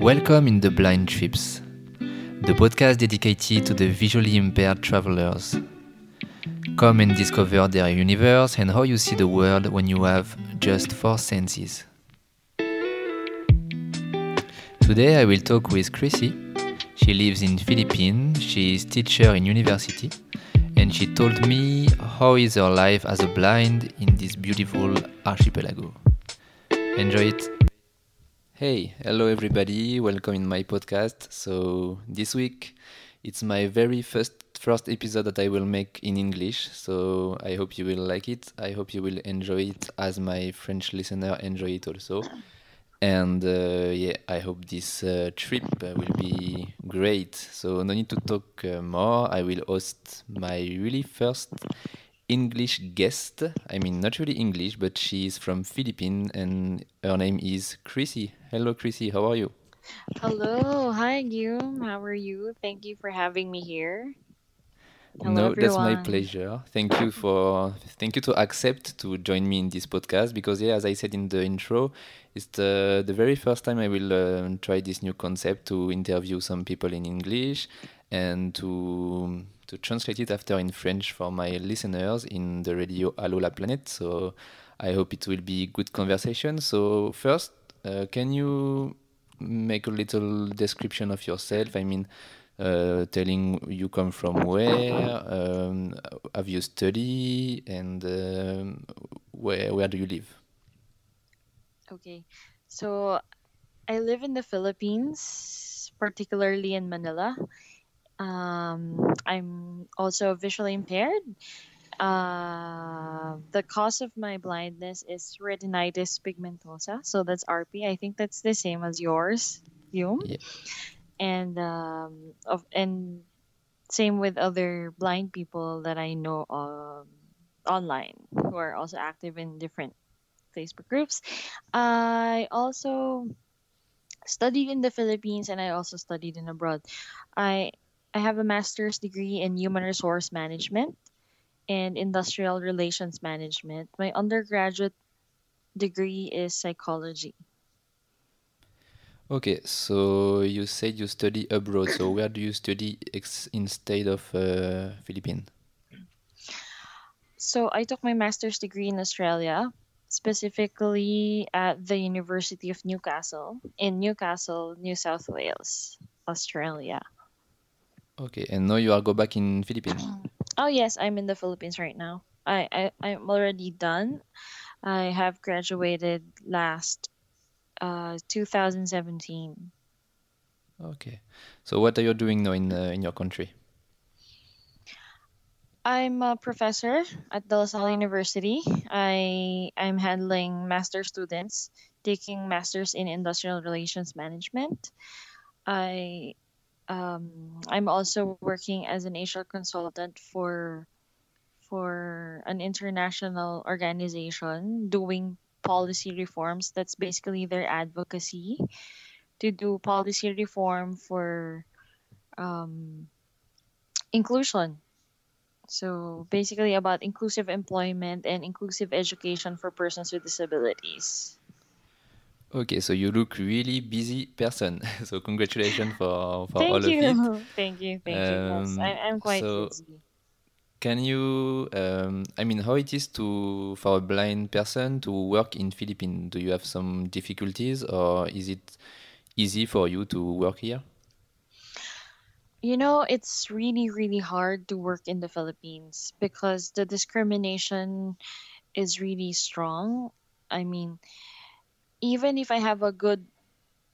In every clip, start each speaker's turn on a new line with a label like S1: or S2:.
S1: Welcome in the Blind Trips, the podcast dedicated to the visually impaired travelers. Come and discover their universe and how you see the world when you have just four senses. Today I will talk with Chrissy. She lives in Philippines. She is teacher in university and she told me how is her life as a blind in this beautiful archipelago. Enjoy it. Hey, hello everybody. Welcome in my podcast. So this week it's my very first first episode that I will make in English. So I hope you will like it. I hope you will enjoy it as my French listener enjoy it also. And uh, yeah, I hope this uh, trip uh, will be great. So no need to talk more. I will host my really first English guest. I mean, not really English, but she is from Philippines and her name is Chrissy. Hello, Chrissy. How are you?
S2: Hello, hi Guillaume. How are you? Thank you for having me here. Hello,
S1: No, that's my pleasure. Thank you for thank you to accept to join me in this podcast because yeah, as I said in the intro, it's the the very first time I will uh, try this new concept to interview some people in English and to to translate it after in French for my listeners in the radio Allo la Planète. So I hope it will be good conversation. So first, uh, can you make a little description of yourself? I mean, uh, telling you come from where, um, have you studied, and um, where where do you live?
S2: Okay, so I live in the Philippines, particularly in Manila. Um, I'm also visually impaired. Uh, the cause of my blindness is retinitis pigmentosa, so that's RP. I think that's the same as yours, Guillaume.
S1: Yeah.
S2: And um, of and same with other blind people that I know um, online who are also active in different Facebook groups. I also studied in the Philippines and I also studied in abroad. I I have a master's degree in human resource management and industrial relations management. My undergraduate degree is psychology.
S1: Okay, so you said you study abroad. So where do you study ex instead of uh, Philippines?
S2: So I took my master's degree in Australia, specifically at the University of Newcastle in Newcastle, New South Wales, Australia.
S1: Okay, and now you are go back in Philippines.
S2: Oh yes, I'm in the Philippines right now. I, I I'm already done. I have graduated last uh 2017.
S1: Okay, so what are you doing now in uh, in your country?
S2: I'm a professor at De La Salle University. I I'm handling master students taking masters in industrial relations management. I um I'm also working as an HR consultant for for an international organization doing policy reforms. That's basically their advocacy to do policy reform for um, inclusion. So basically about inclusive employment and inclusive education for persons with disabilities.
S1: Okay, so you look really busy person. So congratulations for for all
S2: Thank
S1: of it.
S2: you. Thank you. Thank you. Yes, I,
S1: Um,
S2: I'm quite
S1: so
S2: busy.
S1: Can you, um, I mean, how it is to for a blind person to work in Philippines? Do you have some difficulties, or is it easy for you to work here?
S2: You know, it's really, really hard to work in the Philippines because the discrimination is really strong. I mean, even if I have a good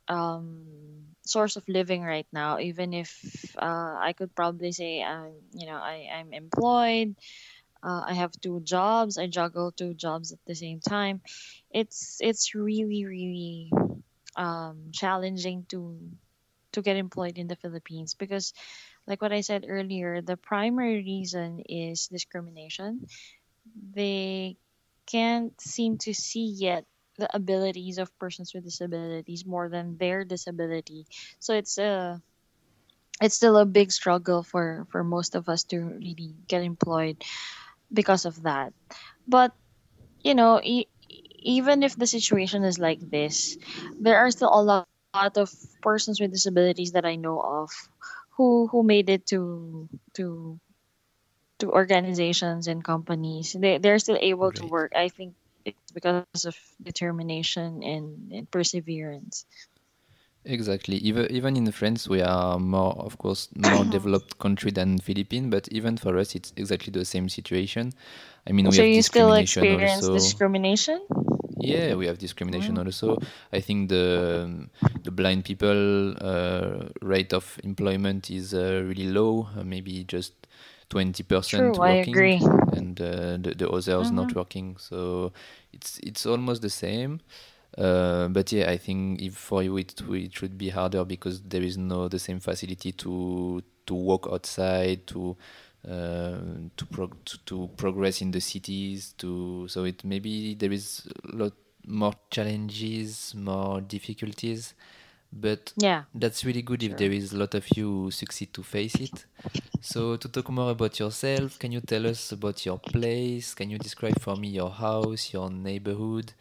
S2: um, source of living right now, even if uh, I could probably say, um, you know, I, I'm employed, uh, I have two jobs, I juggle two jobs at the same time. It's it's really, really um, challenging to to get employed in the Philippines because, like what I said earlier, the primary reason is discrimination. They can't seem to see yet the abilities of persons with disabilities more than their disability. So it's a it's still a big struggle for for most of us to really get employed because of that. But you know, e- even if the situation is like this, there are still a lot, lot of persons with disabilities that I know of who who made it to to to organizations and companies. They they're still able to work. I think it's because of determination and, and perseverance.
S1: Exactly. Even even in France, we are more, of course, more developed country than Philippines, but even for us, it's exactly the same situation. I mean, we have
S2: you still
S1: discrimination
S2: experience
S1: also.
S2: discrimination?
S1: Yeah, we have discrimination
S2: Mm.
S1: also. I think the the blind people uh, rate of employment is uh, really low, uh, maybe just twenty percent working, and uh, the the others not
S2: hmm
S1: working. So it's it's almost the same. Uh, but yeah, I think if for you it it should be harder because there is no the same facility to to walk outside to uh, to, prog- to to progress in the cities to so it maybe there is a lot more challenges more difficulties but
S2: Yeah,
S1: that's really good if there
S2: sure.
S1: is a lot of you who succeed to face it so to talk more about yourself can you tell us about your place can you describe for me your house your neighborhood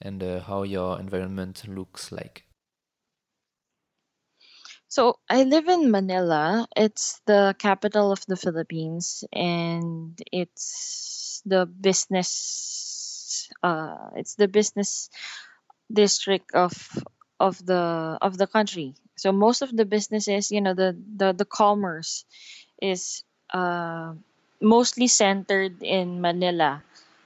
S1: and uh, how your environment looks like
S2: So I live in Manila. It's the capital of the Philippines, and it's the business. Uh, it's the business district of of the of the country. So most of the businesses, you know, the the the commerce is uh, mostly centered in Manila.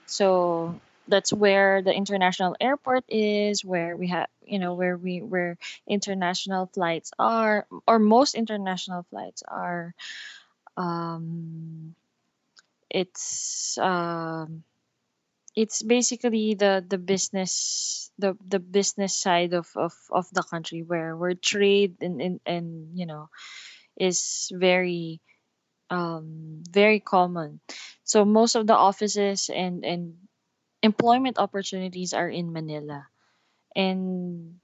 S2: So that's where the international airport is, where we have, you know, where we where international flights are, or most international flights are. Um, it's um, it's basically the the business the the business side of of, of the country where where trade and, and and you know is very um very common. So most of the offices and and employment opportunities are in manila. And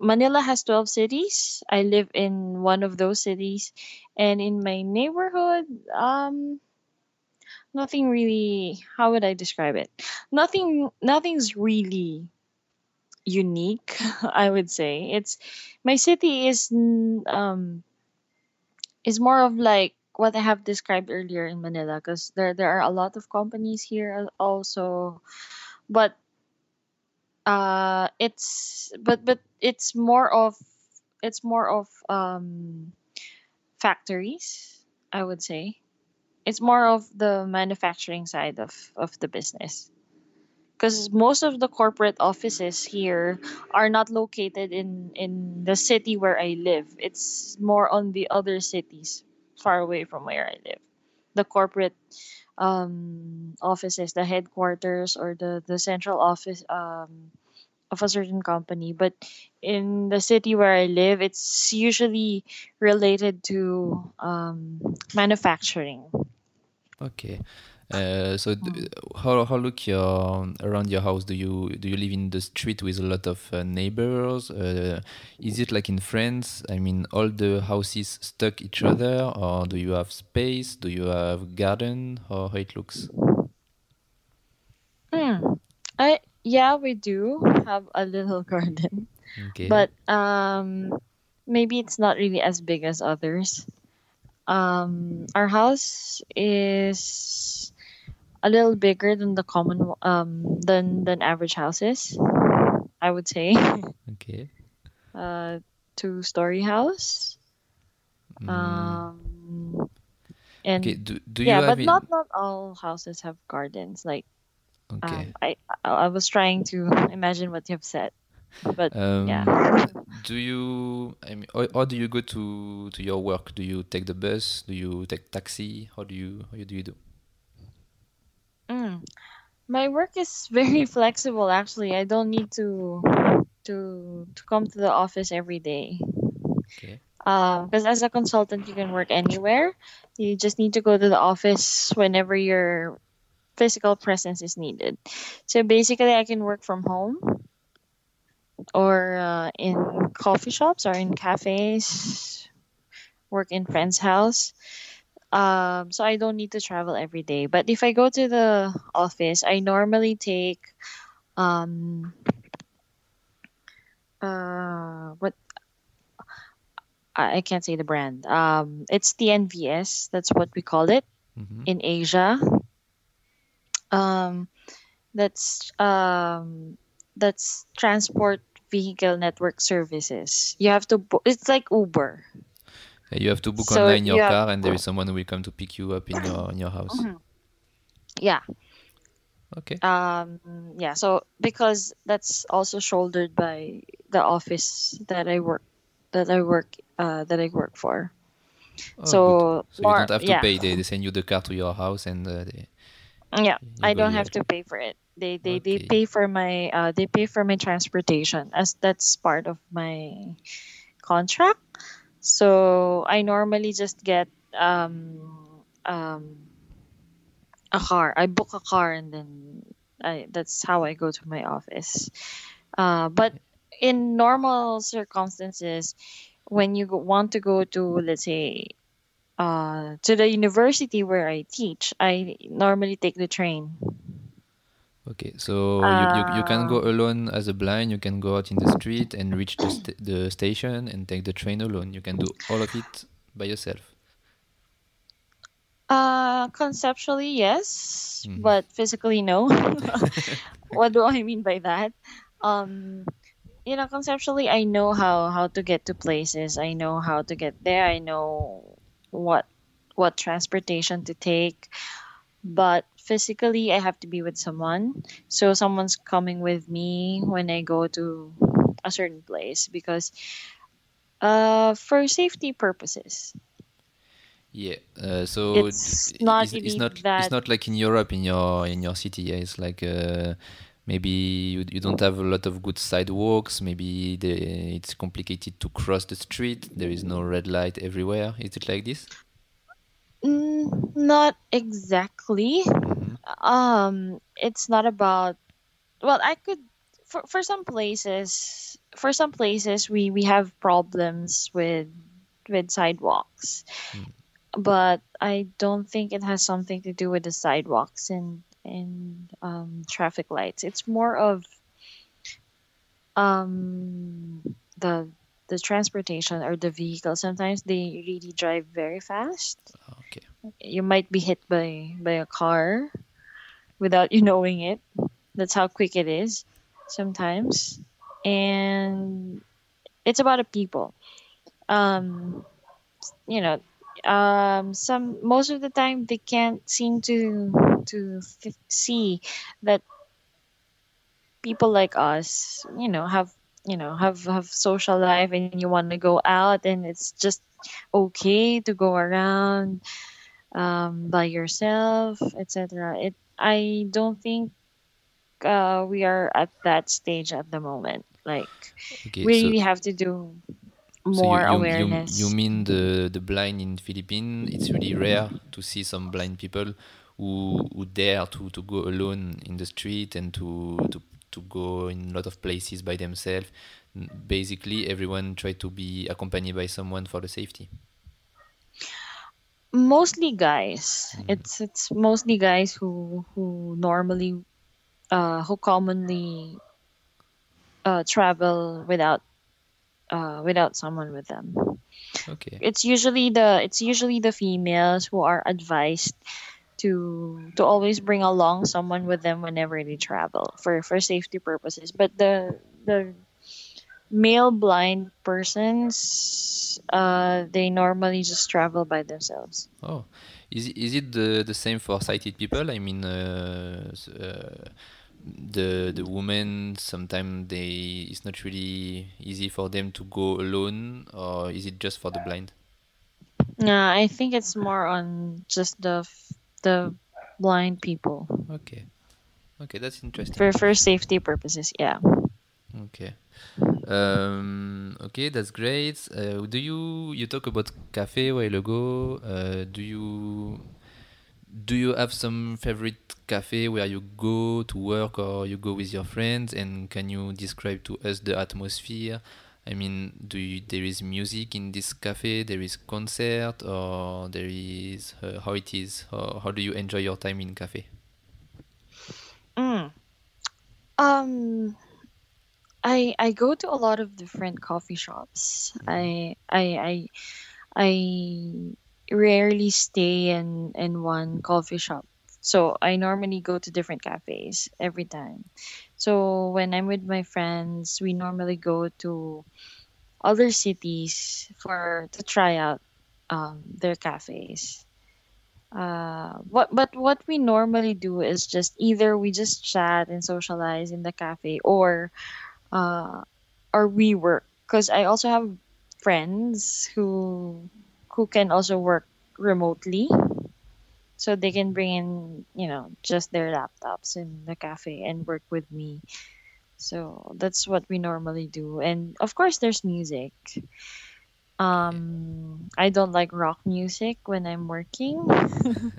S2: manila has 12 cities. I live in one of those cities. And in my neighborhood um nothing really how would i describe it? Nothing nothing's really unique i would say. It's my city is um is more of like what i have described earlier in manila because there there are a lot of companies here also. But uh it's but but it's more of it's more of um factories i would say it's more of the manufacturing side of of the business because most of the corporate offices here are not located in in the city where I live. It's more on the other cities far away from where I live. The corporate um, offices, the headquarters or the the central office um, of a certain company. But in the city where I live, it's usually related to um, manufacturing.
S1: Okay. Uh, so d- how how look your around your house? Do you do you live in the street with a lot of uh, neighbors? Uh, is it like in france i mean all the houses stuck each other or do you have space? Do you have garden? Or how it looks?
S2: Hmm. I yeah, we do have a little garden.
S1: okay.
S2: But um maybe it's not really as big as others um our house is a little bigger than the common um than than average houses i would say.
S1: Okay.
S2: Uh two story house.
S1: Mm,
S2: um
S1: okay
S2: and
S1: do, do
S2: yeah
S1: have
S2: but not not all houses have gardens like um
S1: okay
S2: i i I was trying to imagine what you've said but yeah
S1: Um, do you, I mean, how, how do you go to to your work? Do you take the bus? Do you take taxi? How do you how do you do?
S2: mm. My work is very flexible actually. I don't need to to to come to the office every day.
S1: Okay.
S2: Um, because as a consultant you can work anywhere. You just need to go to the office whenever you're physical presence is needed. So basically, I can work from home or uh, in coffee shops or in cafes, work in friend's house. Um, so I don't need to travel every day. But if I go to the office, I normally take um uh what I I can't say the brand. Um, it's TNVS. That's what we call it
S1: Mhm.
S2: in Asia. Um, that's um, that's transport vehicle network services. You have to. Bo- it's like Uber.
S1: You have to book
S2: So
S1: online your
S2: you have-
S1: car, and there is someone who will come to pick you up in your in your house.
S2: Mhm. Yeah.
S1: Okay.
S2: Um, yeah. So because that's also shouldered by the office that I work that I work uh, that I work for.
S1: Oh,
S2: so
S1: so you
S2: more-
S1: don't have to
S2: yeah.
S1: pay. They, they send you the car to your house, and uh, they,
S2: Yeah,
S1: You
S2: I don't have to pay for it. They they, they pay for my uh they pay for my transportation as that's part of my contract. So I normally just get um um a car. I book a car and then I that's how I go to my office. Uh but in normal circumstances when you go, want to go to let's say uh, to the university where I teach, I normally take the train.
S1: Okay, so you, you, you can go
S2: Uh,
S1: alone as a blind, you can go out in the street and reach the, st- the station and take the train alone. You can do all of it by yourself.
S2: Uh, conceptually, yes,
S1: Mhm.
S2: but physically, no. what do I mean by that? Um, you know, conceptually, I know how how to get to places. I know how to get there. I know what what transportation to take. But physically, I have to be with someone. So someone's coming with me when I go to a certain place because uh for safety purposes.
S1: Yeah. Uh, so
S2: It's
S1: d-
S2: not
S1: it's, it's not it's not like in Europe in your in your city. Yeah, it's like uh, maybe you, you don't have a lot of good sidewalks. Maybe the, it's complicated to cross the street. There is no red light everywhere. Is it like this?
S2: Mm, not exactly.
S1: Mhm.
S2: Um, it's not about. Well, I could for for some places. For some places, we we have problems with with sidewalks,
S1: Mm.
S2: but I don't think it has something to do with the sidewalks and and um, traffic lights. It's more of um the the transportation or the vehicle. Sometimes they really drive very fast
S1: Okay.
S2: you might be hit by by a car without you knowing it that's how quick it is sometimes and it's about the people um you know um some most of the time they can't seem to to th- see that people like us you know have you know have have social life and you want to go out and it's just okay to go around um, by yourself, etc. It I don't think uh, we are at that stage at the moment. Like
S1: Okay.
S2: we
S1: so
S2: really have to do
S1: So
S2: more
S1: you, you,
S2: awareness.
S1: You, you mean the, the blind in Philippines? It's really rare to see some blind people who, who dare to, to go alone in the street and to, to, to go in a lot of places by themselves. Basically, everyone try to be accompanied by someone for the safety.
S2: mostly guys.
S1: Mhm.
S2: It's it's mostly guys who who normally uh, who commonly uh, travel without uh, without someone with them.
S1: Okay.
S2: it's usually the it's usually the females who are advised to to always bring along someone with them whenever they travel for for safety purposes but the the male blind persons uh they normally just travel by themselves
S1: Oh, is it, is it the, the same for sighted people? I mean, uh, uh, the the women sometimes they it's not really easy for them to go alone, or is it just for the blind?
S2: no i think it's more on just the the blind people
S1: Okay, okay, that's interesting.
S2: for for safety purposes yeah
S1: Okay, um, okay, that's great. Uh, do you you talk about cafe a while ago? Uh, do you do you have some favorite cafe where you go to work or you go with your friends? And can you describe to us the atmosphere? I mean, do you, there is music in this cafe? There is concert, or there is uh, how it is? How, how do you enjoy your time in cafe?
S2: Mm. Um, I I go to a lot of different coffee shops. I I I I rarely stay in in one coffee shop. So I normally go to different cafes every time. So when I'm with my friends, we normally go to other cities for to try out um, their cafes. Uh, what but what we normally do is just either we just chat and socialize in the cafe or uh, or we work because I also have friends who who can also work remotely so they can bring in you know just their laptops in the cafe and work with me. So that's what we normally do. And of course there's music. Um i don't like rock music when i'm working.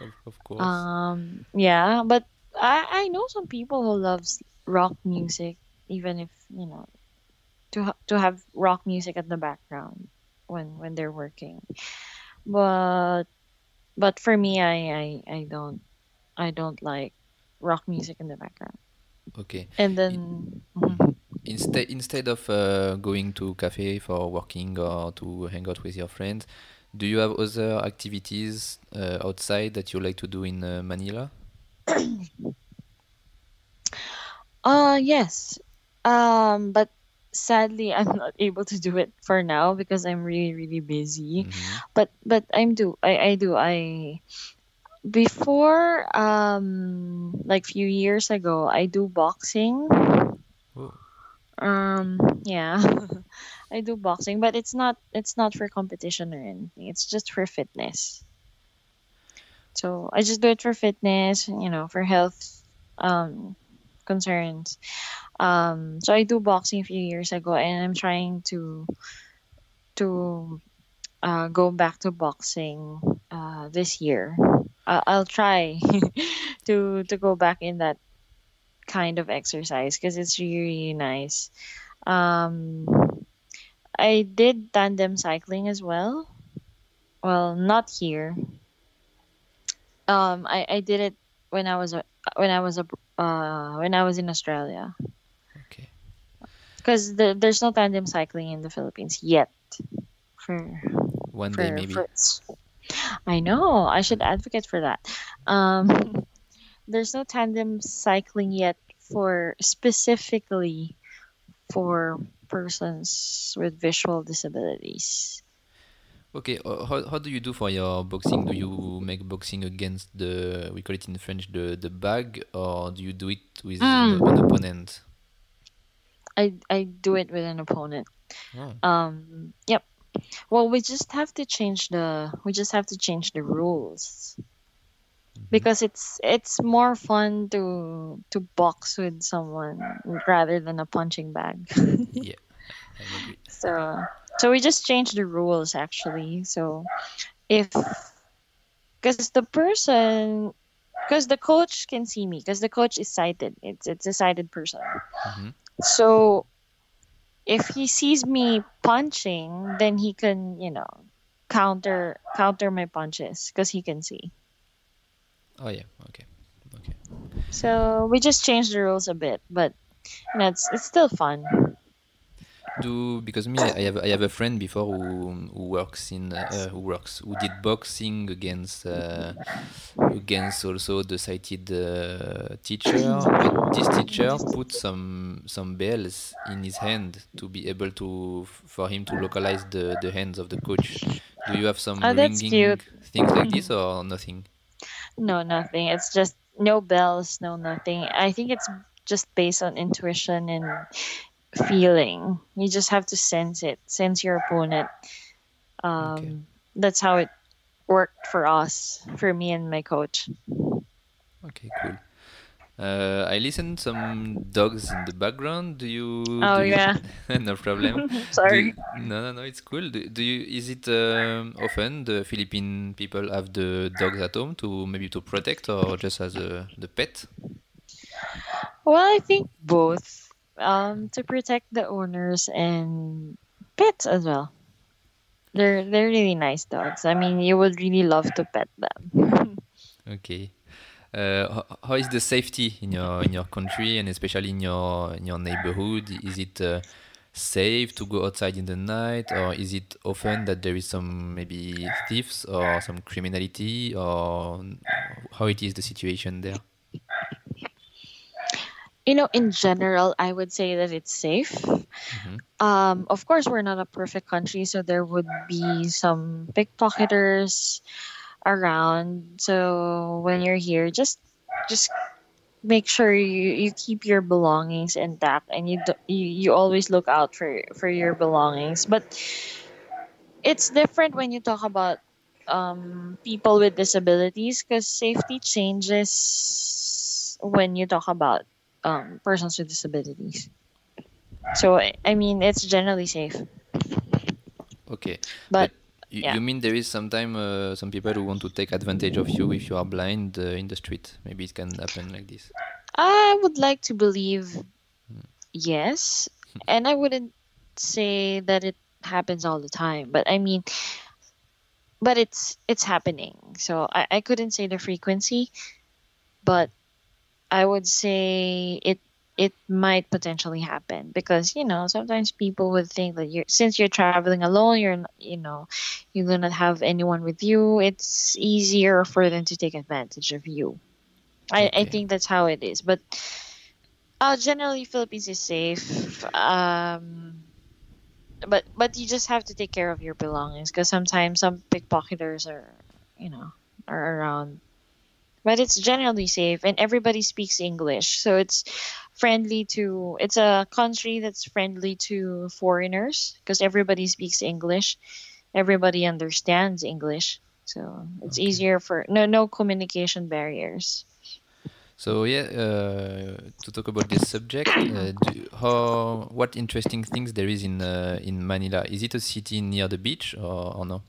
S1: Of, of course.
S2: um yeah but i i know some people who loves rock music even if you know to ha- to have rock music at the background when when they're working. But but for me i i, I don't i don't like rock music in the background
S1: Okay.
S2: and then
S1: mhm.
S2: mhm.
S1: Instead, instead of uh, going to cafe for working or to hang out with your friends, do you have other activities uh, outside that you like to do in uh, Manila?
S2: uh yes um but sadly i'm not able to do it for now because i'm really really busy.
S1: Hmm
S2: but but i'm do i i do i before um like few years ago i do boxing.
S1: Oh,
S2: um yeah. I do boxing but it's not it's not for competition or anything. It's just for fitness. So i just do it for fitness you know for health um concerns um so i do boxing a few years ago and i'm trying to to uh, go back to boxing uh, this year uh, i'll try to to go back in that kind of exercise because it's really, really nice um I did tandem cycling as well. Well, not here. Um, I, I did it when I was a, when I was a, uh when I was in Australia
S1: okay.
S2: because the, there's no tandem cycling in the Philippines yet. For
S1: One day maybe.
S2: for I know I should advocate for that. Um, there's no tandem cycling yet for specifically for persons with visual disabilities.
S1: Okay. uh, How, how do you do for your boxing? Do you make boxing against the we call it in French the the bag, or do you do it with an, an
S2: Mm.
S1: opponent?
S2: I I do it with an opponent.
S1: Oh,
S2: Um, yep. Well, we just have to change the we just have to change the rules
S1: mhm.
S2: because it's it's more fun to to box with someone rather than a punching bag.
S1: Yeah,
S2: so so we just changed the rules actually. So if because the person because the coach can see me because the coach is sighted. It's it's a sighted person.
S1: hmm
S2: So if he sees me punching, then he can, you know, counter counter my punches because he can see.
S1: Oh yeah. Okay. Okay.
S2: So we just changed the rules a bit, but you know, it's it's still fun.
S1: Do because me I have I have a friend before who who works in uh, who works who did boxing against uh, against also the sighted uh, teacher but this teacher put some some bells in his hand to be able to for him to localize the the hands of the coach do you have some
S2: Oh,
S1: ringing things like this or nothing
S2: No, nothing. It's just no bells, no nothing. I think it's just based on intuition and feeling. You just have to sense it, sense your opponent.
S1: okay
S2: Um, that's how it worked for us, for me and my coach.
S1: okay cool Uh, I listen some dogs in the background. Do you?
S2: Oh
S1: do you-
S2: yeah.
S1: no problem.
S2: Sorry.
S1: you- no, no, no. It's cool. Do, do you? Is it um, often the Philippine people have the dogs at home to maybe to protect or just as a the pet?
S2: Well, I think both. Um, to protect the owners and pets as well. They're they're really nice dogs. I mean, you would really love to pet them.
S1: Okay. Uh, how is the safety in your in your country and especially in your in your neighborhood? Is it uh, safe to go outside in the night, or is it often that there is some maybe thieves or some criminality, or how it is the situation there?
S2: You know, in general, I would say that it's safe. Um, of course, we're not a perfect country, so there would be some pickpocketers around. So when you're here, just just make sure you, you keep your belongings intact, and you, do, you you always look out for for your belongings. But it's different when you talk about um, people with disabilities because safety changes when you talk about um, persons with disabilities. So I mean, it's generally safe,
S1: Okay.
S2: but
S1: You,
S2: Yeah.
S1: you mean there is sometime uh, some people who want to take advantage of you if you are blind uh, in the street? Maybe it can happen like this.
S2: I would like to believe yes, and I wouldn't say that it happens all the time, but I mean, but it's it's happening. So I, I couldn't say the frequency, but I would say it it might potentially happen because you know sometimes people would think that you're since you're traveling alone you're you know you do not have anyone with you it's easier for them to take advantage of you. I, I think that's how it is but uh generally philippines is safe um but but you just have to take care of your belongings because sometimes some pickpocketers are you know are around but it's generally safe and everybody speaks english so it's friendly to it's a country that's friendly to foreigners because everybody speaks english everybody understands english so it's
S1: Okay.
S2: easier for no no communication barriers
S1: So yeah, uh, to talk about this subject, uh, do, how what interesting things there is in uh, in Manila? Is it a city near the beach or, or no?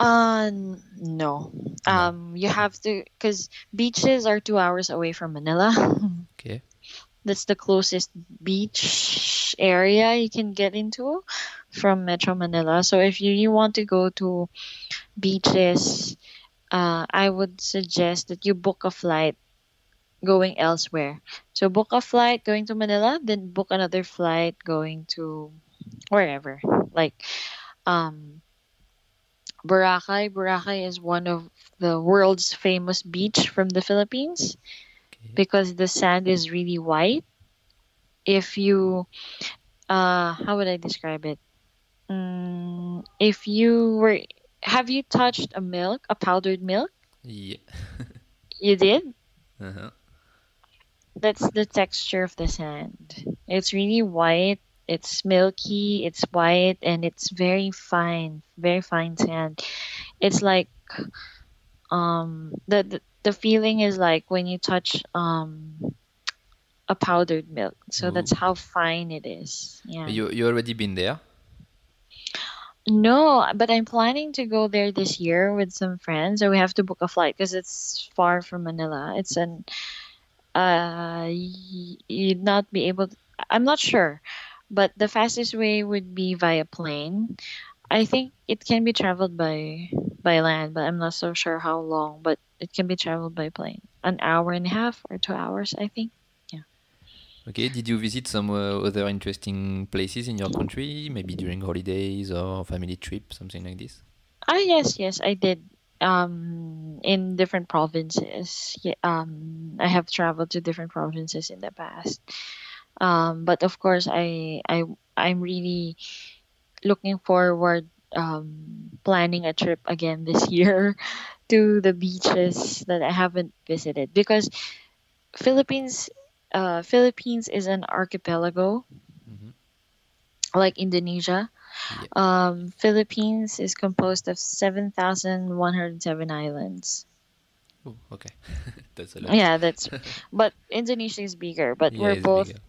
S2: Uh no um you have to because beaches are two hours away from manila
S1: Okay.
S2: that's the closest beach area you can get into from Metro Manila. So if you, you want to go to beaches, uh, I would suggest that you book a flight going elsewhere. So book a flight going to Manila, then book another flight going to wherever. Like um Boracay. Boracay is one of the world's famous beach from the Philippines
S1: Okay.
S2: because the sand is really white. If you, uh, how would I describe it? Mm, if you were, have you touched a milk, a powdered milk?
S1: Yeah.
S2: You did?
S1: Uh-huh.
S2: That's the texture of the sand. It's really white. It's milky. It's white, and it's very fine, very fine sand. It's like, um, the the, the feeling is like when you touch um a powdered milk. So that's how fine it is. Yeah.
S1: You you already been there?
S2: No, but I'm planning to go there this year with some friends, so we have to book a flight because it's far from Manila. It's an uh, you'd not be able. To, I'm not sure, but the fastest way would be via plane. I think it can be traveled by by land, but I'm not so sure how long. But it can be traveled by plane, an hour and a half or two hours, I think. Yeah.
S1: Okay. Did you visit some uh, other interesting places in your country? Maybe during holidays or family trip, something like this?
S2: Ah, yes, yes, I did. Um, in different provinces. Yeah, um, I have traveled to different provinces in the past. Um, but of course, I, I, I'm really looking forward um, planning a trip again this year to the beaches that I haven't visited because Philippines, uh, Philippines is an archipelago
S1: Mhm.
S2: like Indonesia.
S1: Yeah.
S2: Um, Philippines is composed of 7,107 islands.
S1: Oh, okay. That's a lot.
S2: Yeah, that's. But Indonesia is bigger. But
S1: Yeah,
S2: we're both.
S1: bigger.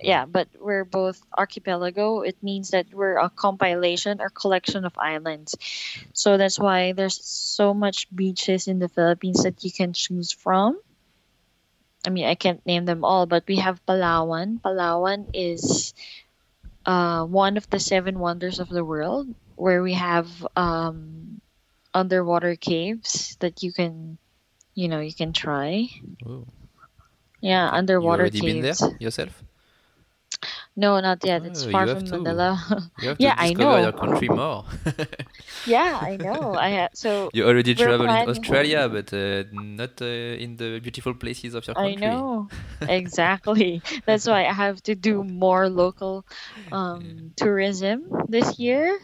S2: Yeah, but we're both archipelago. It means that we're a compilation or collection of islands. So that's why there's so much beaches in the Philippines that you can choose from. I mean, I can't name them all, but we have Palawan. Palawan is uh, one of the seven wonders of the world, where we have um, underwater caves that you can, you know, you can try.
S1: Oh.
S2: Yeah,
S1: You
S2: underwater
S1: already been there yourself?
S2: No, not yet. It's
S1: Oh,
S2: far from
S1: to.
S2: Manila.
S1: You have
S2: Yeah,
S1: to
S2: I know.
S1: your country more.
S2: yeah, I know. I ha- so
S1: You already traveled in Australia, but uh, not uh, in the beautiful places of your country.
S2: I know exactly. That's why I have to do more local um, tourism this year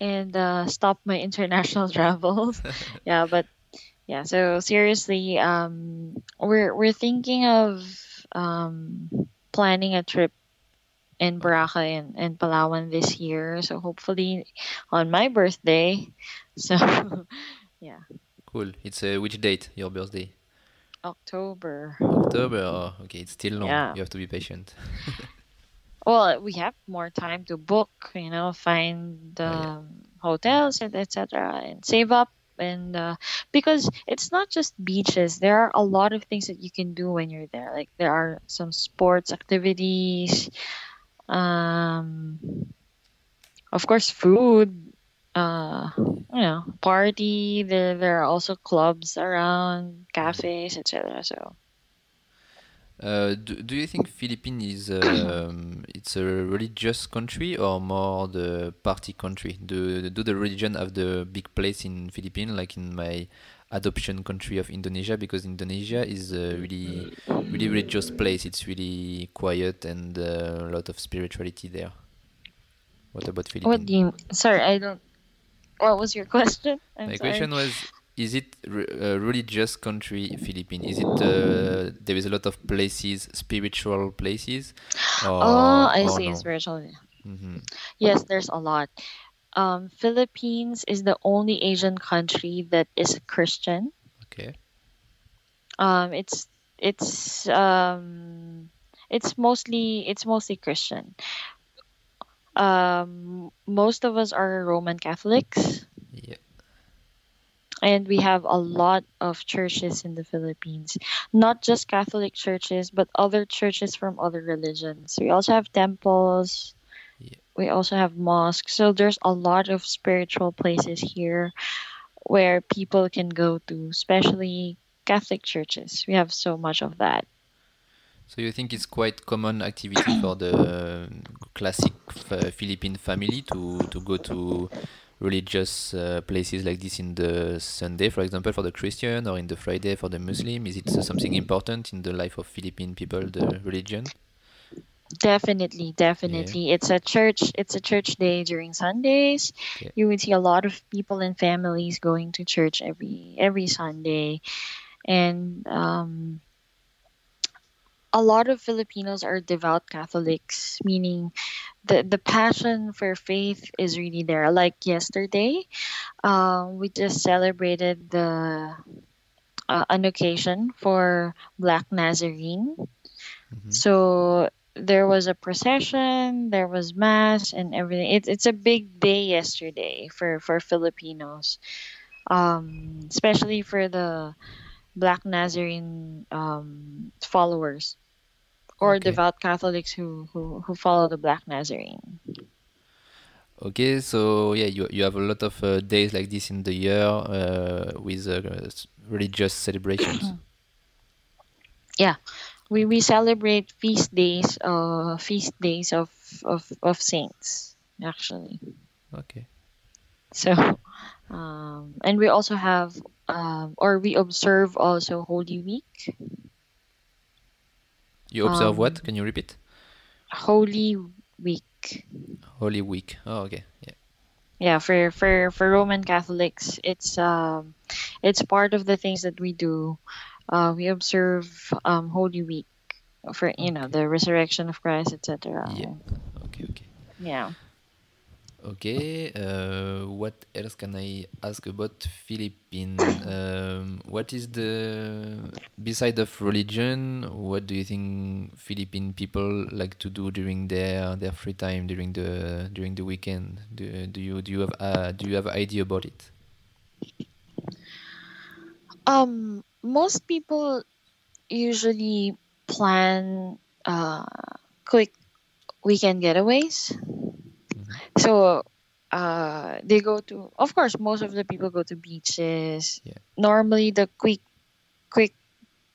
S2: and uh, stop my international travels. yeah, but yeah. So seriously, um, we're we're thinking of um, planning a trip in Boracay and, and Palawan this year. So hopefully on my birthday. So yeah,
S1: Cool. It's uh, which date? Your birthday?
S2: October.
S1: October. Oh, okay, it's still long.
S2: Yeah.
S1: You have to be patient.
S2: Well, we have more time to book, you know, find
S1: Oh, yeah.
S2: um, hotels and etc. and save up and uh, because it's not just beaches. There are a lot of things that you can do when you're there. Like there are some sports activities, um, of course, food. Uh, you know, party. There, there are also clubs around, cafes, etc. So
S1: Uh, do, do you think Philippines is um, it's a religious country or more the party country? Do do the religion have the big place in Philippines, like in my adoption country of Indonesia? Because Indonesia is a really really religious place. It's really quiet and uh, a lot of spirituality there. What about
S2: what
S1: Philippines?
S2: do you? Sorry, I don't. What was your question? I'm
S1: My
S2: sorry.
S1: question was: Is it re- a religious country, Philippines? Is it uh, there is a lot of places, spiritual places? Or,
S2: Oh, I see.
S1: no?
S2: Spiritual.
S1: hmm
S2: Yes, there's a lot. Um, Philippines is the only Asian country that is Christian.
S1: Okay.
S2: Um, it's it's um, it's mostly it's mostly Christian. Um, most of us are Roman Catholics,
S1: Yeah.
S2: and we have a lot of churches in the Philippines. Not just Catholic churches, but other churches from other religions. We also have temples. We also have mosques. So there's a lot of spiritual places here where people can go to, especially Catholic churches. We have so much of that.
S1: So you think it's quite common activity for the classic Philippine family to to go to religious uh, places like this in the Sunday, for example, for the Christian, or in the Friday for the Muslim? Is it something important in the life of Philippine people, the religion?
S2: Definitely, definitely. It's a church it's a church day during Sundays.
S1: Okay.
S2: You would see a lot of people and families going to church every every Sunday. And um a lot of Filipinos are devout Catholics, meaning the the passion for faith is really there. Like yesterday, um, we just celebrated the uh, an occasion for Black Nazarene.
S1: Mhm.
S2: So there was a procession, there was mass and everything. It's it's a big day yesterday for for Filipinos, um, especially for the Black Nazarene um, followers or
S1: Okay.
S2: devout Catholics who, who who follow the Black Nazarene.
S1: Okay, so yeah, you you have a lot of uh, days like this in the year uh, with uh, religious celebrations.
S2: We we celebrate feast days, uh, feast days of of of saints actually.
S1: Okay.
S2: So, um, and we also have, um, or we observe also Holy Week.
S1: You observe
S2: Um,
S1: what? Can you repeat?
S2: Holy Week.
S1: Holy Week. Oh, okay. Yeah.
S2: Yeah, for for for Roman Catholics, it's um, it's part of the things that we do. Uh, we observe um Holy Week for you know the resurrection of Christ, etc.
S1: Yeah. Okay. Okay.
S2: Yeah.
S1: Okay, uh, what else can I ask about Philippines? Um, what is the beside of religion? What do you think Philippine people like to do during their their free time during the during the weekend? Do, do you do you have uh, do you have idea about it?
S2: Um, most people usually plan uh quick weekend getaways.
S1: Mhm.
S2: So uh they go to of course most of the people go to beaches.
S1: Yeah.
S2: Normally the quick quick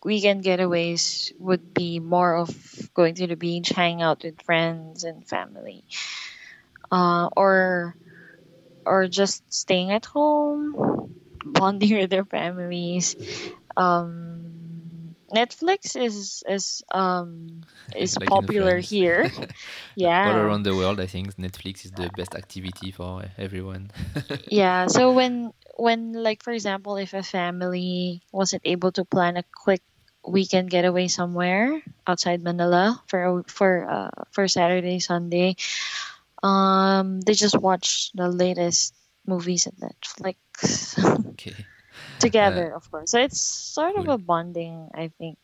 S2: weekend getaways would be more of going to the beach, hang out with friends and family. Uh or or just staying at home, bonding with their families. Um Netflix is is um is
S1: Like
S2: popular here. yeah, All
S1: around the world, I think Netflix is the best activity for everyone.
S2: Yeah, so when when like for example, if a family wasn't able to plan a quick weekend getaway somewhere outside Manila for for uh for Saturday Sunday, um they just watch the latest movies at Netflix
S1: Okay.
S2: Together, of course. So it's sort of a bonding, I think.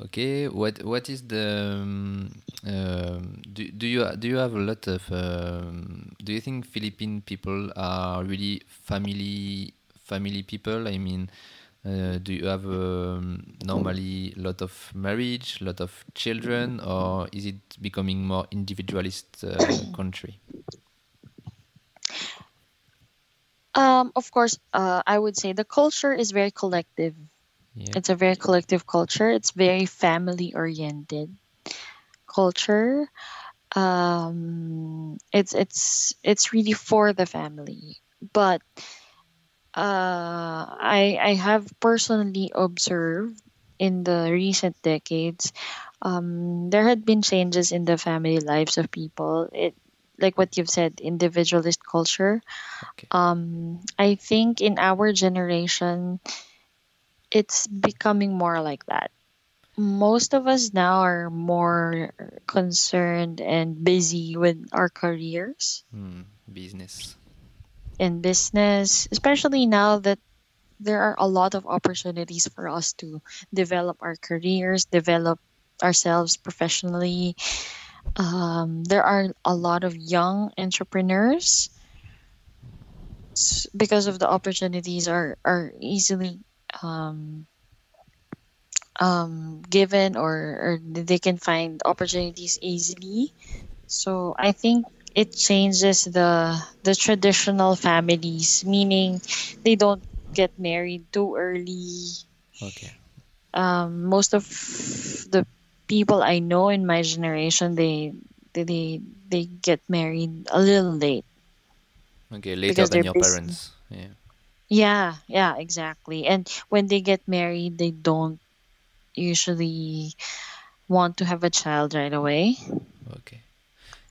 S1: Okay, what what is the um, um, do do you do you have a lot of um, do you think Philippine people are really family family people? I mean, uh, do you have um, normally a lot of marriage, a lot of children, or is it becoming more individualist uh, country?
S2: Um of course, uh I would say the culture is very collective.
S1: Yeah.
S2: It's a very collective culture. It's very family oriented culture. Um, it's it's it's really for the family. But uh, I I have personally observed in the recent decades, um, there had been changes in the family lives of people. It like what you've said, individualist culture.
S1: Okay.
S2: Um, I think in our generation, it's becoming more like that most of us now are more concerned and busy with our careers
S1: Hmm, business.
S2: and business, especially now that there are a lot of opportunities for us to develop our careers, develop ourselves professionally. Um, there are a lot of young entrepreneurs because of the opportunities are are easily um, um, given or, or they can find opportunities easily. So I think it changes the the traditional families, meaning they don't get married too early.
S1: Okay.
S2: Um, most of the people I know in my generation, they they they, they get married a little late
S1: Okay, later than your
S2: busy.
S1: parents. Yeah.
S2: Yeah, yeah, exactly. And when they get married, they don't usually want to have a child right away.
S1: Okay.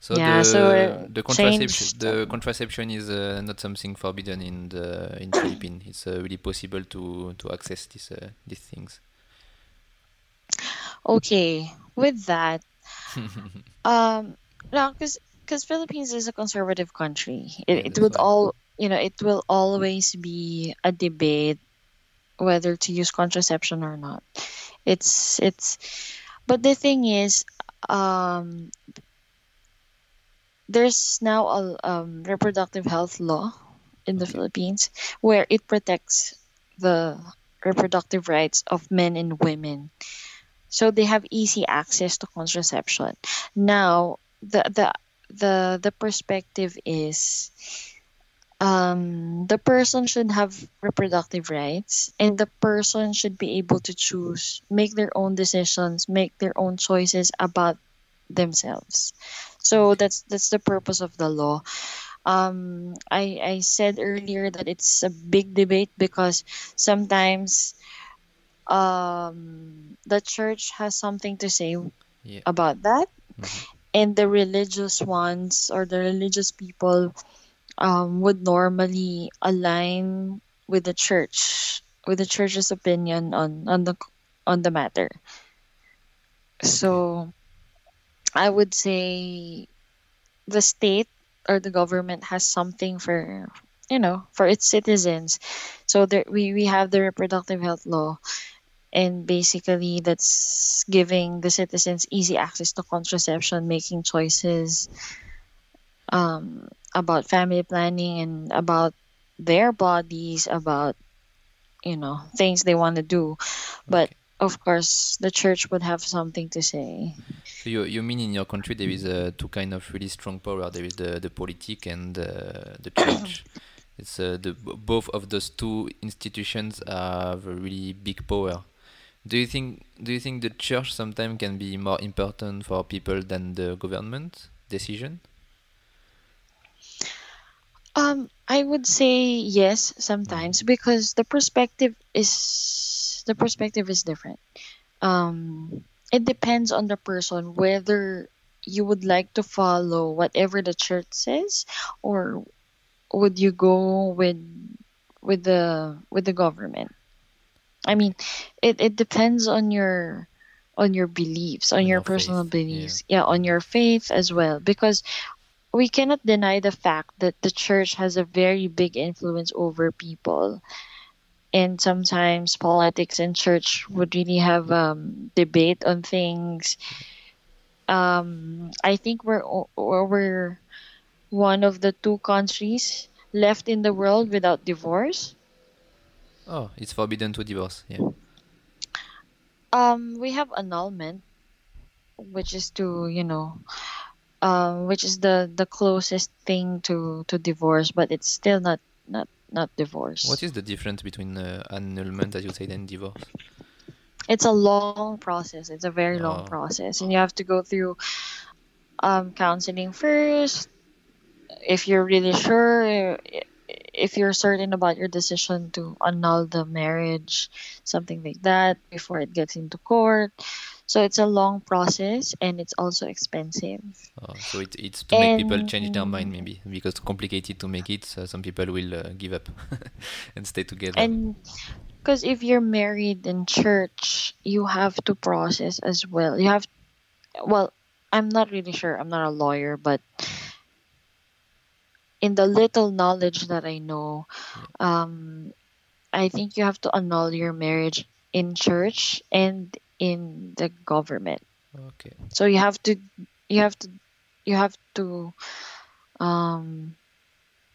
S1: So
S2: Yeah,
S1: the
S2: it
S1: the contraception the contraception is uh, not something forbidden in the in Philippines. It's uh, really possible to to access these uh, these things.
S2: Okay, with that, um, no, because because Philippines is a conservative country. It it would all you know it will always be a debate whether to use contraception or not. It's it's, but the thing is, um, there's now a um, reproductive health law in the Philippines where it protects the reproductive rights of men and women. So they have easy access to contraception. Now the the the the perspective is um, the person should have reproductive rights and the person should be able to choose, make their own decisions, make their own choices about themselves. So that's that's the purpose of the law. Um, I I said earlier that it's a big debate because sometimes um, the church has something to say
S1: Yeah.
S2: about that,
S1: Mhm.
S2: and the religious ones or the religious people um, would normally align with the church, with the church's opinion on on the on the matter.
S1: Okay.
S2: So I would say the state or the government has something for you know for its citizens so there we, we have the reproductive health law and basically that's giving the citizens easy access to contraception making choices um, about family planning and about their bodies about you know things they want to do but
S1: Okay.
S2: of course the church would have something to say
S1: So you, you mean in your country there is uh, two kind of really strong power. There is the the politic and uh, the church. It's uh, the both of those two institutions have a really big power. Do you think do you think the church sometimes can be more important for people than the government decision?
S2: um i would say yes sometimes because the perspective is the perspective is different. Um it depends on the person whether you would like to follow whatever the church says or would you go with with the with the government i mean it, it depends on your on your beliefs on
S1: On
S2: your
S1: your
S2: personal
S1: faith,
S2: beliefs. Yeah on your faith as well. Because we cannot deny the fact that the church has a very big influence over people. And sometimes politics and church would really have um, debate on things. Um, i think we're we're one of the two countries left in the world without divorce
S1: Oh, it's forbidden to divorce. Yeah.
S2: um, we have annulment which is to you know um, which is the the closest thing to to divorce but it's still not not not divorce
S1: What is the difference between uh, annulment, as you said, and divorce?
S2: it's a long process it's a very long
S1: Oh.
S2: process and you have to go through um, counseling first if you're really sure if you're certain about your decision to annul the marriage something like that before it gets into court so it's a long process and it's also expensive
S1: Oh, so it, it's to make people change their mind, maybe, because it's complicated to make it. So some people will uh, give up and stay together.
S2: and because if you're married in church you have to process as well you have well i'm not really sure i'm not a lawyer but in the little knowledge that i know um i think you have to annul your marriage in church and in the government.
S1: Okay.
S2: so you have to you have to you have to um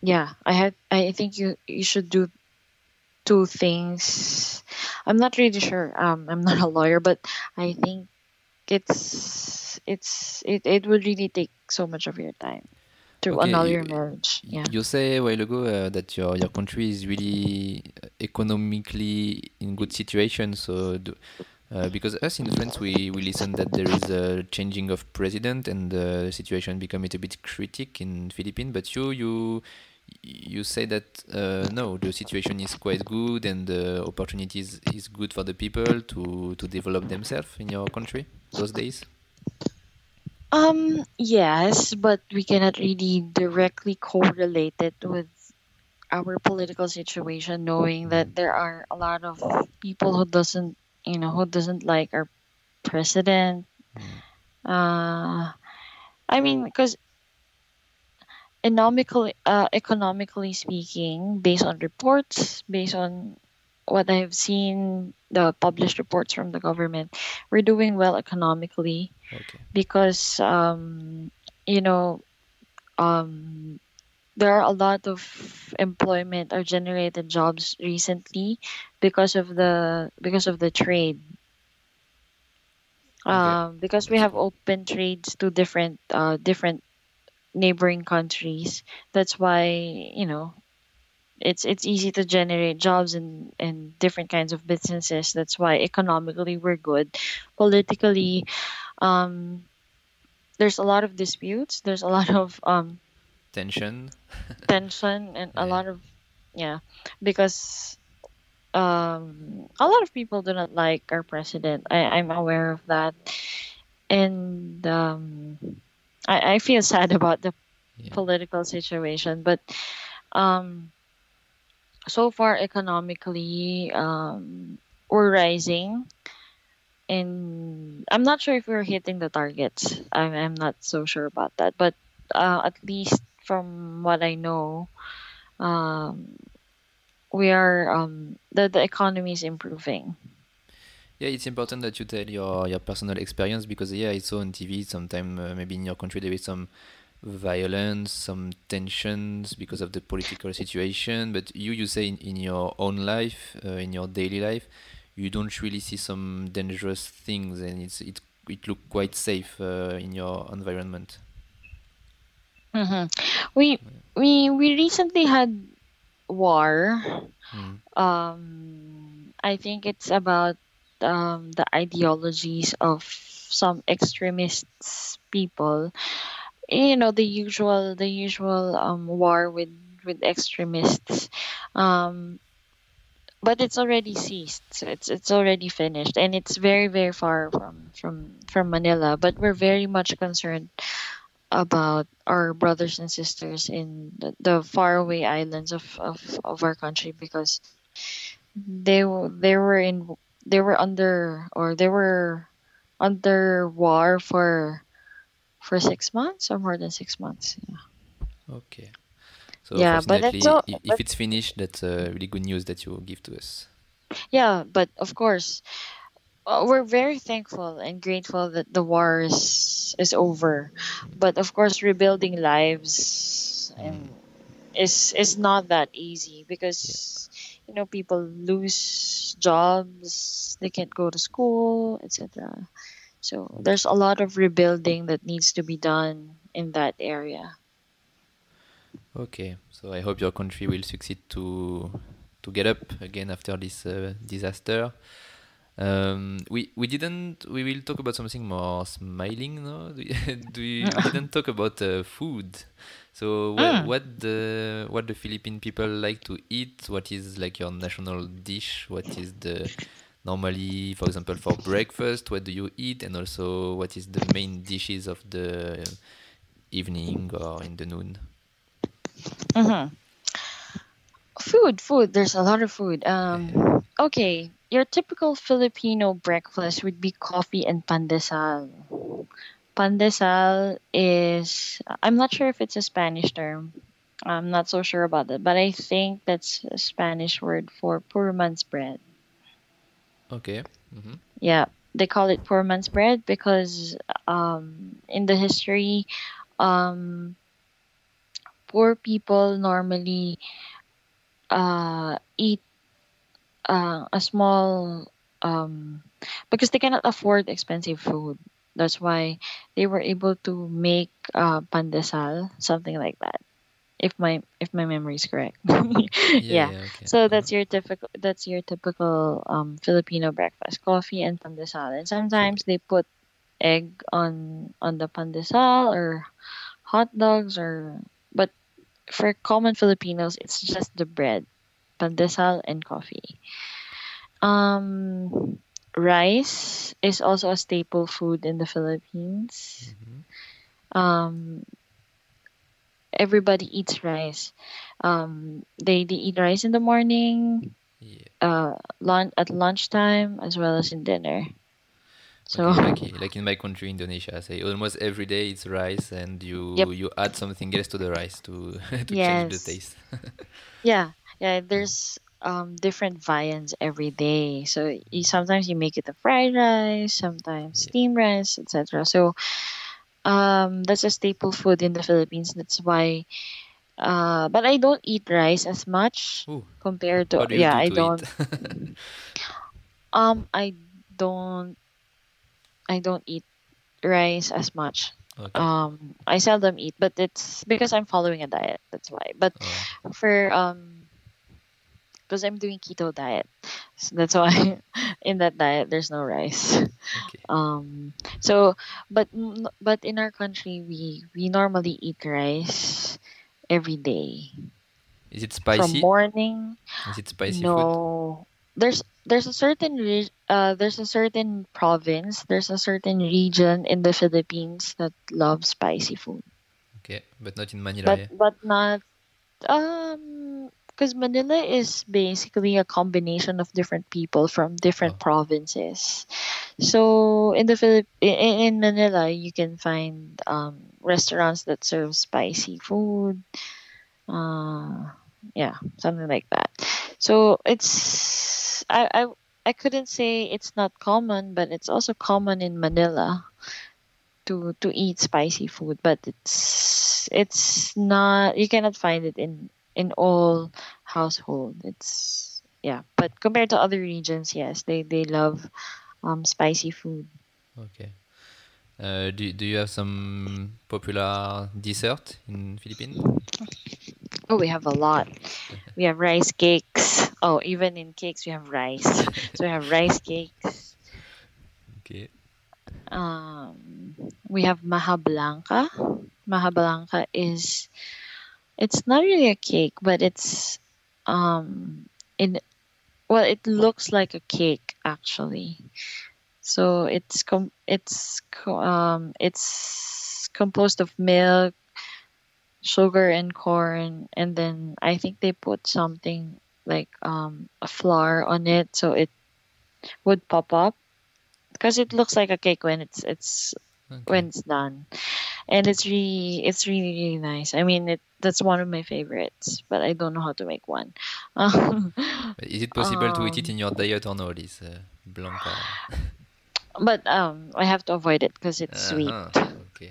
S2: yeah i had i think you you should do two things. I'm not really sure um i'm not a lawyer but i think it's it's it, it would really take so much of your time to
S1: Okay,
S2: annul
S1: you,
S2: your marriage yeah
S1: you say a while ago uh, that your your country is really uh, economically in good situation. So, do, uh, because us in France, we, we listen that there is a changing of president and the situation become a bit critic in Philippines. But you you you say that uh, no, the situation is quite good and the opportunities is good for the people to to develop themselves in your country those days.
S2: Um yes but we cannot really directly correlate it with our political situation knowing that there are a lot of people who doesn't you know who doesn't like our president. Uh i mean because economically uh, economically speaking based on reports based on what i've seen the published reports from the government we're doing well economically
S1: Okay.
S2: because um you know um there are a lot of employment or generated jobs recently because of the because of the trade.
S1: Okay.
S2: um because we have open trades to different uh different neighboring countries. That's why you know it's it's easy to generate jobs in in different kinds of businesses. That's why economically we're good. Politically um there's a lot of disputes. There's a lot of um
S1: Tension.
S2: tension and a lot of yeah because um a lot of people do not like our president. I i'm aware of that. And um i i feel sad about the
S1: Yeah.
S2: political situation but um so far economically um we're rising and i'm not sure if we're hitting the targets i'm, I'm not so sure about that but uh, at least from what I know, um, we are um, the the economy is improving.
S1: Yeah, it's important that you tell your, your personal experience because yeah, I saw on TV sometime uh, maybe in your country there is some violence, some tensions because of the political situation. But you, you say in, in your own life, uh, in your daily life, you don't really see some dangerous things, and it's it it look quite safe uh, in your environment.
S2: hmm We we we recently had war.
S1: Mm.
S2: Um, I think it's about um, the ideologies of some extremists people. You know, the usual the usual um, war with with extremists. Um, but it's already ceased. So it's it's already finished, and it's very very far from from from Manila. But we're very much concerned about our brothers and sisters in the, the faraway islands of, of, of our country because they they were in they were under or they were under war for for six months or more than six months. Yeah,
S1: Okay. So
S2: yeah but that's all.
S1: if
S2: But
S1: it's finished, that's uh, really good news that you give to us.
S2: yeah, but of course, uh, we're very thankful and grateful that the war is, is over. But of course, rebuilding lives
S1: Mm.
S2: is is not that easy
S1: Yeah.
S2: because you know people lose jobs, they can't go to school, etc. So there's a lot of rebuilding that needs to be done in that area.
S1: Okay. So I hope your country will succeed to to get up again after this uh, disaster. Um, we we didn't. We will talk about something more smiling. No, do you, do you, we didn't talk about uh, food. So what
S2: Mm.
S1: what the what the Philippine people like to eat? What is like your national dish? What is the normally, for example, for breakfast? What do you eat? And also, what is the main dishes of the evening or in the noon?
S2: Hmm Food, food. There's a lot of food. Um, okay, your typical Filipino breakfast would be coffee and pandesal. Pandesal is, I'm not sure if it's a Spanish term. I'm not so sure about that, but I think that's a Spanish word for poor man's bread.
S1: Okay. Mm-hmm.
S2: Yeah, they call it poor man's bread because um, in the history, um, poor people normally uh, eat uh, a small um, because they cannot afford expensive food. That's why they were able to make uh, pandesal, something like that. If my if my memory is correct.
S1: Yeah,
S2: yeah.
S1: yeah, okay.
S2: So
S1: Uh-huh.
S2: that's your typical that's your typical um, Filipino breakfast: coffee and pandesal. And sometimes they put egg on on the pandesal or hot dogs or for common Filipinos, it's just the bread, pandesal and coffee. Um, rice is also a staple food in the Philippines.
S1: Mhm.
S2: Um, everybody eats rice. Um, they, they eat rice in the morning,
S1: Yeah.
S2: uh, lunch at lunchtime, as well as in dinner. So,
S1: Okay, like like in my country, Indonesia, say almost every day it's rice, and you
S2: yep,
S1: you add something else to the rice to to change the taste.
S2: yeah, yeah.
S1: Mm.
S2: There's um different viands every day. So you, sometimes you make it a fried rice, sometimes
S1: Yeah.
S2: steamed rice, etc. So um, that's a staple food in the Philippines. That's why. Uh, but I don't eat rice as much
S1: Ooh,
S2: compared to
S1: do
S2: yeah.
S1: do
S2: I
S1: to
S2: don't. Um, I don't. I don't eat rice as much.
S1: Okay.
S2: Um, I seldom eat, but it's because I'm following a diet. That's why. But
S1: Oh,
S2: for um, because I'm doing keto diet, so that's why in that diet there's no rice.
S1: okay.
S2: Um, so but but in our country we we normally eat rice every day
S1: Is it spicy?
S2: from morning.
S1: Is it spicy food?
S2: No, there's there's a certain re- uh there's a certain province, there's a certain region in the Philippines that loves spicy food,
S1: Okay, but not in Manila,
S2: but
S1: yeah.
S2: but not um because Manila is basically a combination of different people from different
S1: Oh,
S2: provinces. So in the Philip in, in Manila, you can find um restaurants that serve spicy food. Uh, yeah, something like that. So it's I, I I couldn't say it's not common, but it's also common in Manila to to eat spicy food, but it's it's not you cannot find it in in all household. It's yeah, but compared to other regions, yes, they they love um spicy food.
S1: Okay. Uh, do, do you have some popular dessert in Philippines?
S2: Oh, we have a lot. We have rice cakes. Oh, even in cakes we have rice. so we have rice cakes.
S1: Okay.
S2: Um, we have maja blanca. Maja blanca is it's not really a cake, but it's um in well, it looks like a cake actually. So it's com- it's um it's composed of milk, sugar and corn and then I think they put something like um a flour on it so it would pop up. Because it looks like a cake when it's it's
S1: Okay.
S2: when it's done. And it's really it's really really nice. I mean it that's one of my favorites but i don't know how to make one. Um,
S1: Is it possible to eat it
S2: Um,
S1: in your diet or no, this uh, Blanca?
S2: but um i have to avoid it because it's sweet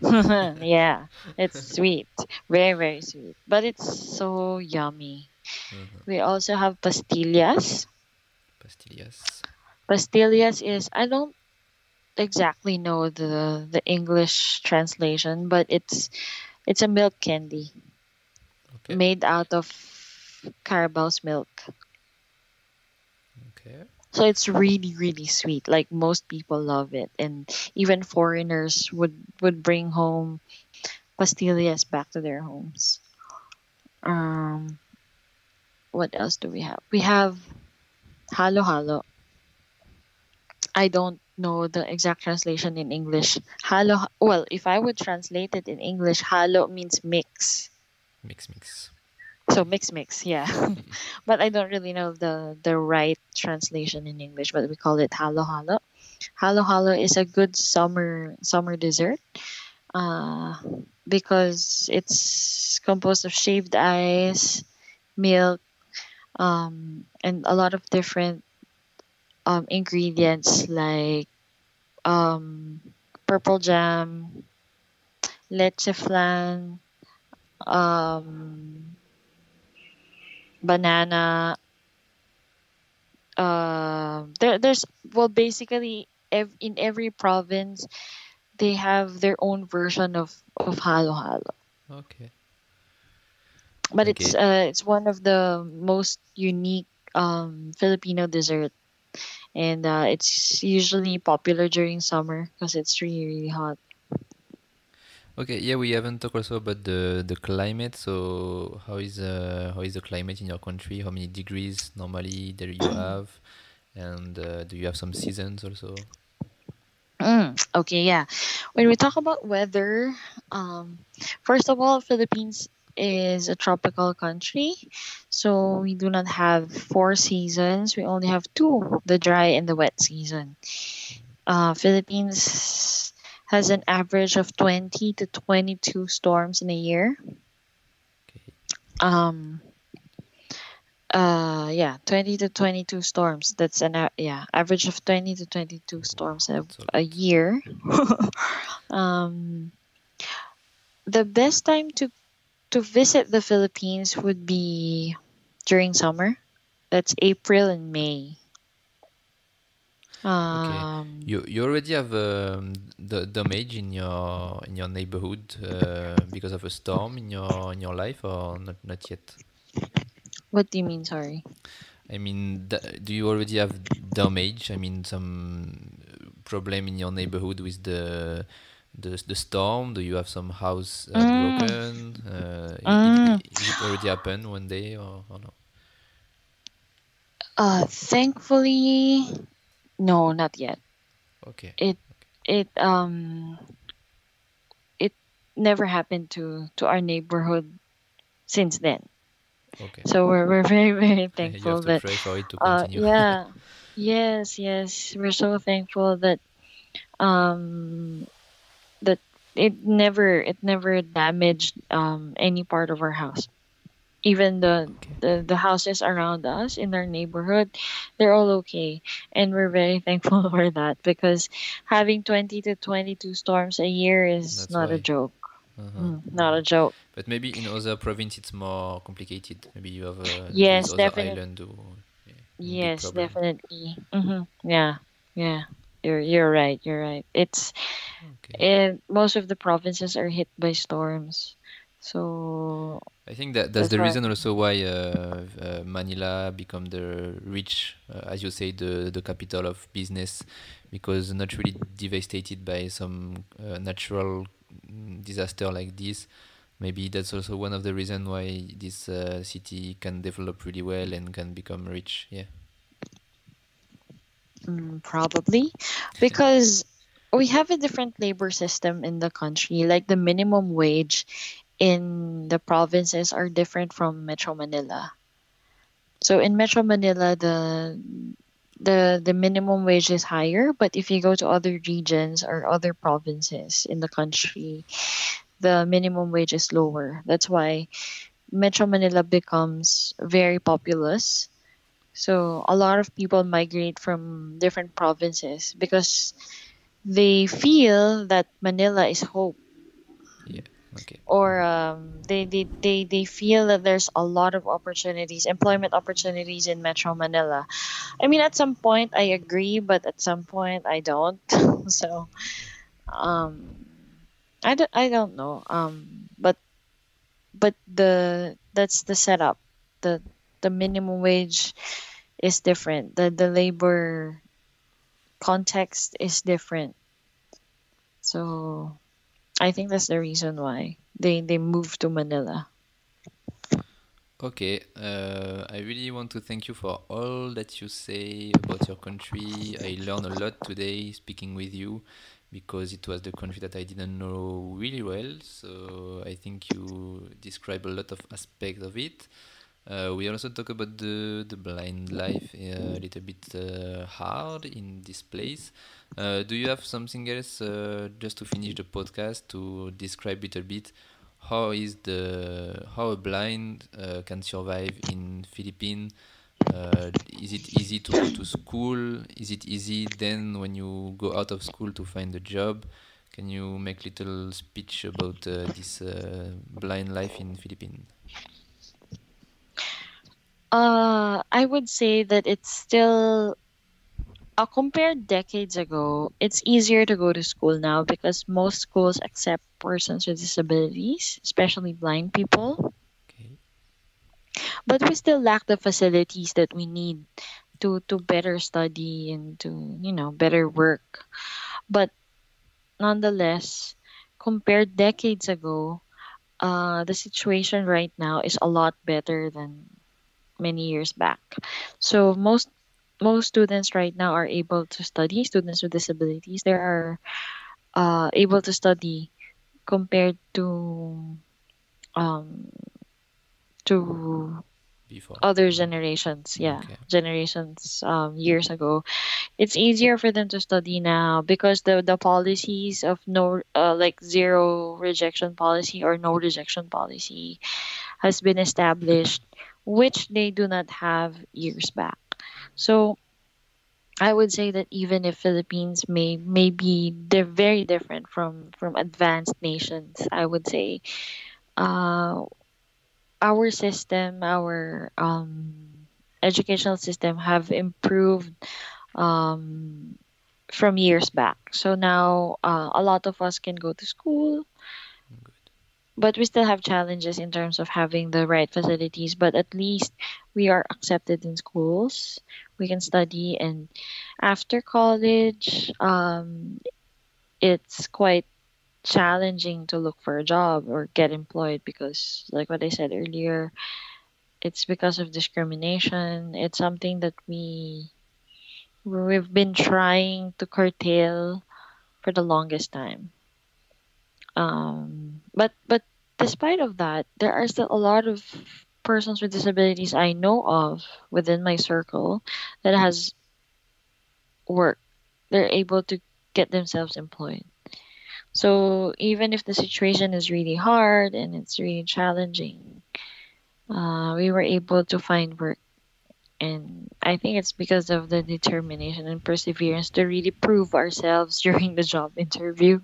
S1: Uh-huh.
S2: Yeah it's sweet very very sweet but it's so yummy
S1: Uh-huh.
S2: we also have pastillas
S1: Pastillas.
S2: pastillas is i don't exactly know the the english translation but it's it's a milk candy
S1: Okay.
S2: made out of carabao's milk
S1: Okay.
S2: So it's really really sweet. Like most people love it. And even foreigners would would bring home pastillas back to their homes. Um what else do we have? We have halo halo. I don't know the exact translation in english. Halo well if i would translate it in english halo means mix.
S1: Mix, mix.
S2: So mix mix yeah. But i don't really know the the right translation in english but we call it halo halo. Halo halo is a good summer summer dessert uh because it's composed of shaved ice milk um and a lot of different um ingredients like um purple jam leche flan um banana uh, there there's well basically ev- in every province they have their own version of of halo halo.
S1: Okay.
S2: but it's uh it's one of the most unique um filipino dessert. And uh, it's usually popular during summer because it's really really hot
S1: Okay, yeah, we haven't talked also about the the climate. So how is uh how is the climate in your country? How many degrees normally there you have? And uh, do you have some seasons also?
S2: Mm, okay, yeah. When we talk about weather, um, first of all, Philippines is a tropical country, so we do not have four seasons. We only have two: the dry and the wet season. Uh, Philippines has an average of twenty to twenty-two storms in a year.
S1: Okay.
S2: Um, uh, yeah, twenty to twenty-two storms. That's an a- yeah average of twenty to twenty-two storms a,
S1: a
S2: a year. um, the best time to to visit the Philippines would be during summer. That's April and May.
S1: Okay.
S2: Um,
S1: You you already have um, the damage in your in your neighborhood uh, because of a storm in your in your life or not not yet?
S2: what do you mean? Sorry.
S1: I mean, do you already have damage? I mean, some problem in your neighborhood with the the the storm? Do you have some house uh,
S2: Mm,
S1: broken? Uh,
S2: mm.
S1: i- is it already happened one day or, or no?
S2: Uh, thankfully, no, not yet.
S1: Okay.
S2: It it um it never happened to to our neighborhood since then.
S1: Okay.
S2: So we're we're very very thankful that
S1: pray for it to
S2: uh yeah yes yes we're so thankful that um that it never it never damaged um, any part of our house even the, the the houses around us in our neighborhood they're all okay. And we're very thankful for that because having 20 to 22 storms a year is
S1: That's
S2: not a joke.
S1: Uh-huh.
S2: Mm, not a joke.
S1: But maybe in other province it's more complicated. Maybe you have uh,
S2: Yes,
S1: these other
S2: definite-
S1: island or yeah,
S2: yes definitely. Hmm yeah yeah. You're you're right you're right. It's
S1: Okay.
S2: and most of the provinces are hit by storms. So
S1: I think that that's
S2: That's
S1: the
S2: why-
S1: reason also why uh, uh, Manila become the rich, uh, as you say, the the capital of business, because not really devastated by some uh, natural disaster like this. Maybe that's also one of the reasons why this uh, city can develop really well and can become rich. Yeah.
S2: Mm, probably because we have a different labor system in the country. Like the minimum wage in the provinces are different from Metro Manila. So in Metro Manila, the the the minimum wage is higher, but if you go to other regions or other provinces in the country, the minimum wage is lower. That's why Metro Manila becomes very populous. So a lot of people migrate from different provinces because they feel that Manila is hope.
S1: Okay.
S2: or um, they, they, they, they feel that there's a lot of opportunities, employment opportunities in Metro Manila. I mean, at some point I agree, but at some point I don't. so, um, I don't, I don't know. Um, but, but the that's the setup. The the minimum wage is different. The the labor context is different. So I think that's the reason why they they moved to Manila.
S1: Okay, uh, I really want to thank you for all that you say about your country. I learned a lot today speaking with you because it was the country that I didn't know really well. So I think you describe a lot of aspects of it. Uh, we also talk about the, the blind life uh, a little bit uh, hard in this place. Uh, do you have something else uh, just to finish the podcast to describe a little bit how is the how a blind uh, can survive in Philippines? Uh, is it easy to go to school? Is it easy then when you go out of school to find a job? Can you make little speech about uh, this blind life in Philippines?
S2: I would say that it's still uh, compared decades ago, it's easier to go to school now because most schools accept persons with disabilities, especially blind people.
S1: Okay.
S2: But we still lack the facilities that we need to to better study and to you know better work. But nonetheless, compared decades ago, uh, the situation right now is a lot better than many years back. So most most students right now are able to study. Students with disabilities, they are uh, able to study compared to um, to
S1: Before.
S2: other generations. Yeah,
S1: Okay.
S2: generations um, years ago. It's easier for them to study now because the the policies of no uh, like zero rejection policy or no rejection policy has been established, which they do not have years back. So I would say that even if Philippines may may be they're very different from from advanced nations, I would say uh, our system, our um, educational system have improved um, from years back. So now uh, a lot of us can go to school. But we still have challenges in terms of having the right facilities. But at least we are accepted in schools. We can study, and after college, um, it's quite challenging to look for a job or get employed because, like what I said earlier, it's because of discrimination. It's something that we we've been trying to curtail for the longest time. Um, but but despite of that, there are still a lot of persons with disabilities I know of within my circle that has work. They're able to get themselves employed. So even if the situation is really hard and it's really challenging, uh, we were able to find work. And I think it's because of the determination and perseverance to really prove ourselves during the job interview.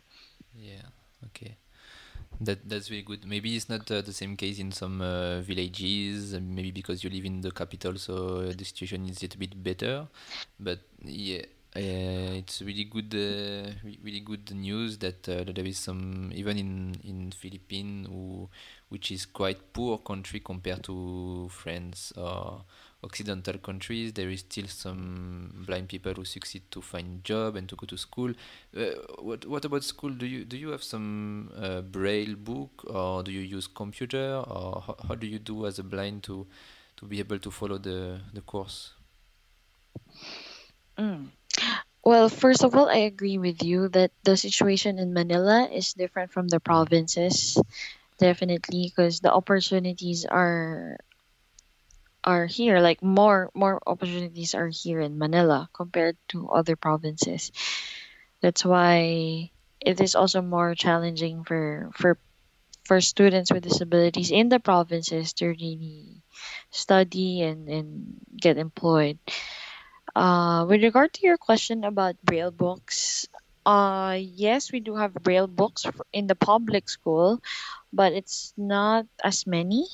S1: That that's really good. Maybe it's not uh, the same case in some uh, villages. Maybe because you live in the capital, so uh, the situation is a little bit better. But yeah, uh, it's really good, uh, really good news that, uh, that there is some even in in Philippines, who, which is quite poor country compared to France or Occidental countries. There is still some blind people who succeed to find job and to go to school. Uh, what what about school? Do you do you have some uh, braille book or do you use computer or how, how do you do as a blind to to be able to follow the the course?
S2: Mm. Well, first of all, I agree with you that the situation in Manila is different from the provinces, definitely, because the opportunities are are here. Like more more opportunities are here in Manila compared to other provinces. That's why it is also more challenging for for for students with disabilities in the provinces to really study and, and get employed. Uh, with regard to your question about braille books, uh, yes, we do have braille books in the public school, but it's not as many.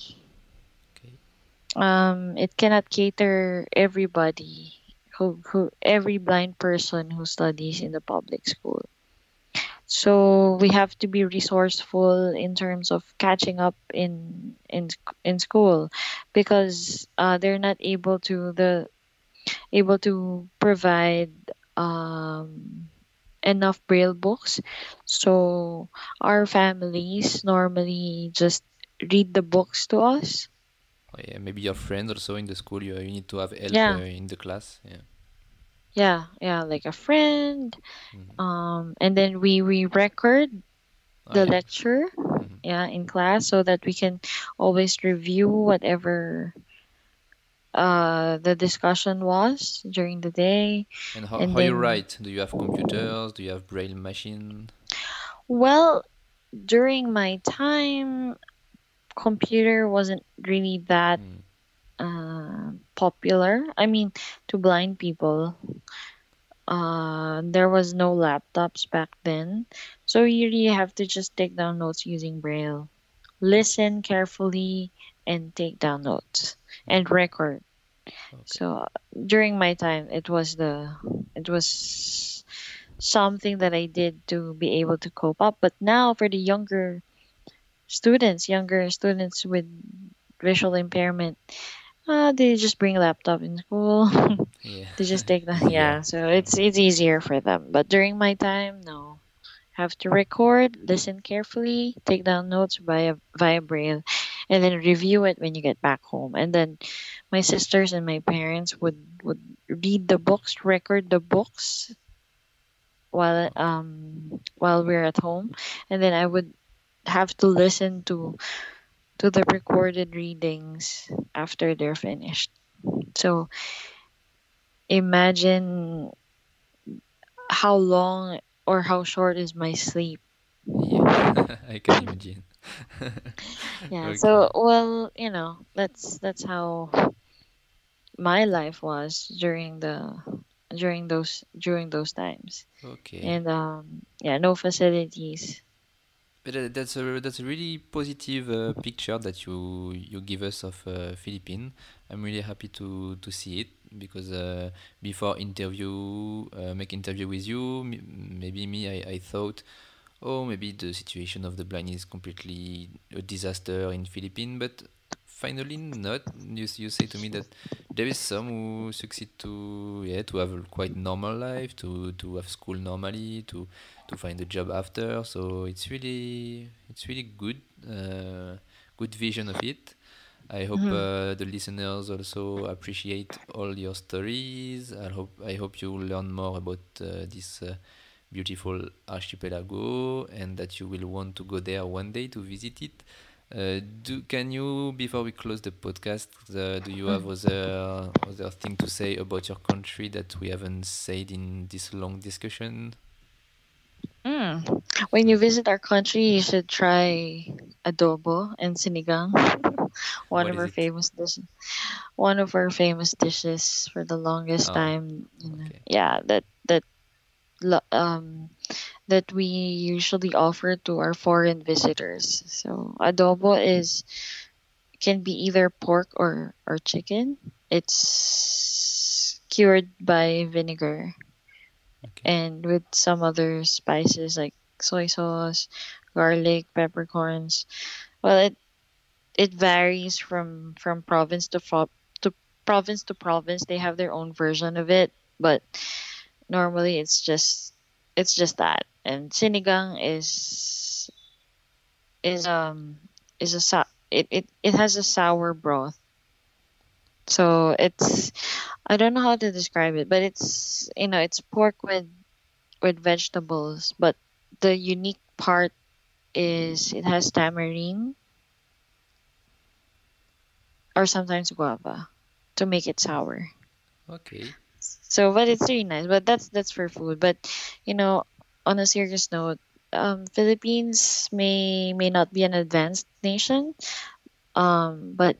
S2: Um, it cannot cater everybody who, who every blind person who studies in the public school. So we have to be resourceful in terms of catching up in in in school because uh, they're not able to the able to provide um, enough braille books. So our families normally just read the books to us.
S1: Yeah, maybe your friends also in the school. You, you need to have help
S2: Yeah,
S1: uh, in the class. Yeah.
S2: yeah, yeah, like a friend.
S1: hmm
S2: Um, and then we we record
S1: Oh
S2: the lecture,
S1: hmm
S2: yeah, in class so that we can always review whatever uh the discussion was during the day
S1: And how
S2: and
S1: how you write? Do you have computers? Do you have braille machine?
S2: well during my time computer wasn't really that
S1: Mm.
S2: uh, popular. I mean to blind people uh there was no laptops back then. So you really have to just take down notes using braille. Listen carefully and take down notes and record.
S1: Okay.
S2: so during my time it was the it was something that i did to be able to cope up. But now for the younger students younger students with visual impairment uh, they just bring a laptop in school.
S1: Yeah.
S2: they just take the
S1: Yeah.
S2: yeah so it's it's easier for them. But during my time no. Have to record listen carefully take down notes via via braille and then review it when you get back home. And then my sisters and my parents would would read the books record the books while um while we're at home. And then i would have to listen to to the recorded readings after they're finished so imagine how long or how short is my sleep
S1: Yeah. I can imagine.
S2: yeah
S1: Okay.
S2: so well you know that's that's how my life was during the during those during those times
S1: Okay.
S2: and um yeah no facilities
S1: But uh, that's a that's a really positive uh, picture that you you give us of uh, Philippines. I'm really happy to to see it because uh, before interview uh, make interview with you, maybe me I, I thought, oh maybe the situation of the blind is completely a disaster in Philippines, but finally not. You you say to me that there is some who succeed to yeah to have a quite normal life, to to have school normally, to to find a job after. So it's really it's really good uh, good vision of it. I hope
S2: Mhm.
S1: uh, the listeners also appreciate all your stories. I hope I hope you will learn more about uh, this uh, beautiful archipelago and that you will want to go there one day to visit it. Uh, do can you before we close the podcast, uh, do you have
S2: Mm.
S1: other other thing to say about your country that we haven't said in this long discussion?
S2: Mm. When you visit our country, you should try adobo and sinigang. one
S1: What
S2: of our
S1: it?
S2: famous dishes. One of our famous dishes for the longest
S1: Oh,
S2: time.
S1: Okay.
S2: yeah, that lo- um that we usually offer to our foreign visitors. So adobo is can be either pork or or chicken. It's cured by vinegar
S1: Okay.
S2: and with some other spices like soy sauce, garlic, peppercorns. Well, it it varies from from province to fro- to province to province. They have their own version of it, but normally it's just it's just that. And sinigang is is um is a it, it it has a sour broth. So it's I don't know how to describe it, but it's you know it's pork with with vegetables, but the unique part is it has tamarind or sometimes guava to make it sour.
S1: Okay.
S2: So, but it's really nice. But that's that's for food. But you know, on a serious note, um, Philippines may may not be an advanced nation, um, but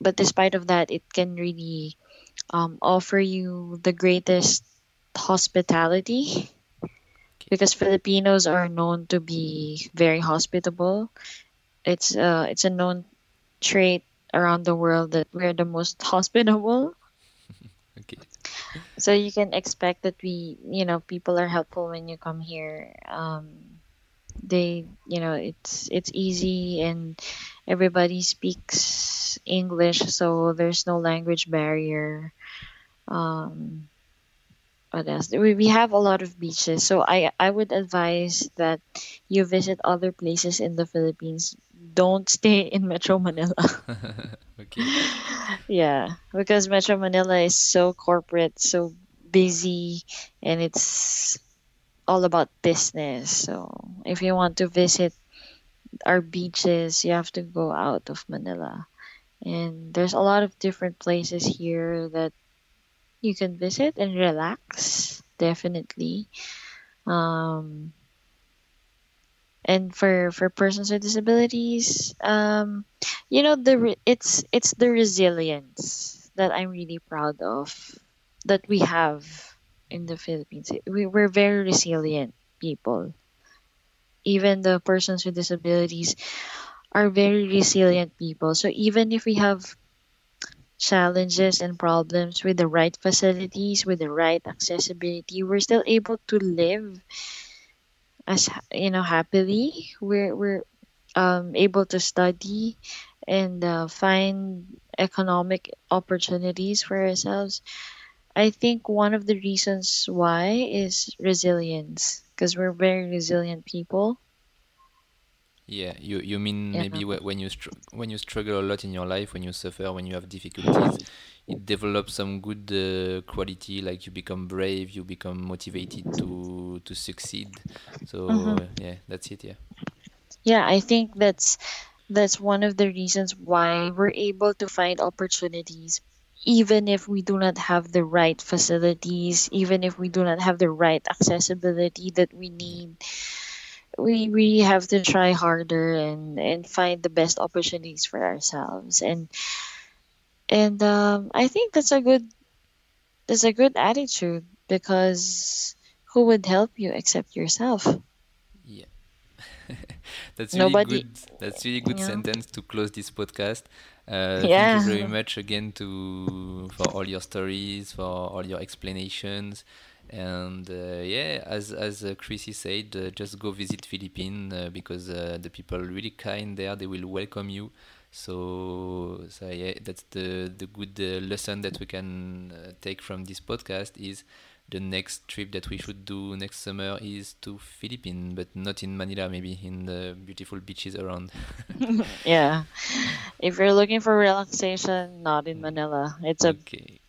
S2: but despite of that, it can really um, offer you the greatest hospitality because Filipinos are known to be very hospitable. It's uh it's a known trait around the world that we're the most hospitable. So you can expect that we, you know, people are helpful when you come here. Um, they, you know, it's it's easy and everybody speaks English, so there's no language barrier. Um, what else? We we have a lot of beaches, so I I would advise that you visit other places in the Philippines. Don't stay in Metro Manila.
S1: okay.
S2: Yeah, because Metro Manila is so corporate, so busy, and it's all about business. So if you want to visit our beaches, you have to go out of Manila. And there's a lot of different places here that you can visit and relax, definitely. Um, and for for persons with disabilities, um, you know the re- it's it's the resilience that I'm really proud of that we have in the Philippines. We we're very resilient people. Even the persons with disabilities are very resilient people. So even if we have challenges and problems with the right facilities, with the right accessibility, we're still able to live as you know happily. We're we're um, able to study and uh, find economic opportunities for ourselves. I think one of the reasons why is resilience because we're very resilient people.
S1: Yeah, you you mean
S2: Yeah.
S1: maybe when you str when you struggle a lot in your life, when you suffer, when you have difficulties, it develops some good uh, quality, like you become brave, you become motivated to to succeed. So
S2: hmm
S1: yeah, that's it. Yeah.
S2: Yeah, I think that's that's one of the reasons why we're able to find opportunities even if we do not have the right facilities, even if we do not have the right accessibility that we need. We we have to try harder and and find the best opportunities for ourselves. And and um I think that's a good that's a good attitude because who would help you except yourself?
S1: Yeah. That's really
S2: Nobody,
S1: good. That's really good
S2: know.
S1: sentence to close this podcast. Uh, thank you very much again to for all your stories, for all your explanations, and uh, yeah, as as uh, Chrissy said, uh, just go visit Philippines uh, because uh, the people are really kind there. They will welcome you. So so yeah, that's the the good uh, lesson that we can uh, take from this podcast is the next trip that we should do next summer is to Philippines, but not in Manila, maybe in the beautiful beaches around.
S2: Yeah. If you're looking for relaxation, not in Manila. It's a
S1: Okay.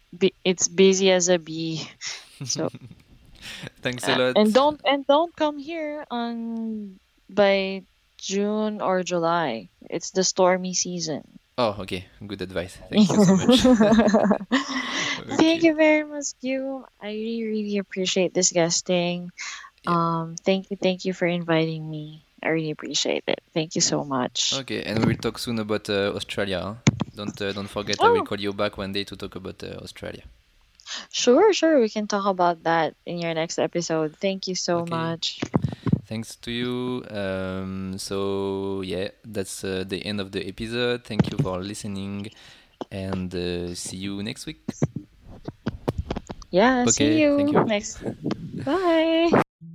S2: It's busy as a bee. So
S1: Thanks a
S2: uh,
S1: lot.
S2: and don't and don't come here on by June or July. It's the stormy season.
S1: Oh, okay. Good advice. Thank you so much.
S2: Thank you very much, you. I really really appreciate this guesting. Um, thank you, thank you for inviting me. I really appreciate it. Thank you so much.
S1: Okay, and we will talk soon about uh, Australia. Huh? Don't uh, don't forget. I will
S2: Oh,
S1: call you back one day to talk about uh, Australia.
S2: sure, sure. We can talk about that in your next episode. Thank you so
S1: Okay.
S2: much.
S1: Thanks to you. Um, so yeah, that's uh, the end of the episode. Thank you for listening, and uh, see you next week.
S2: Yeah,
S1: Okay,
S2: see you
S1: thank you.
S2: next. Bye.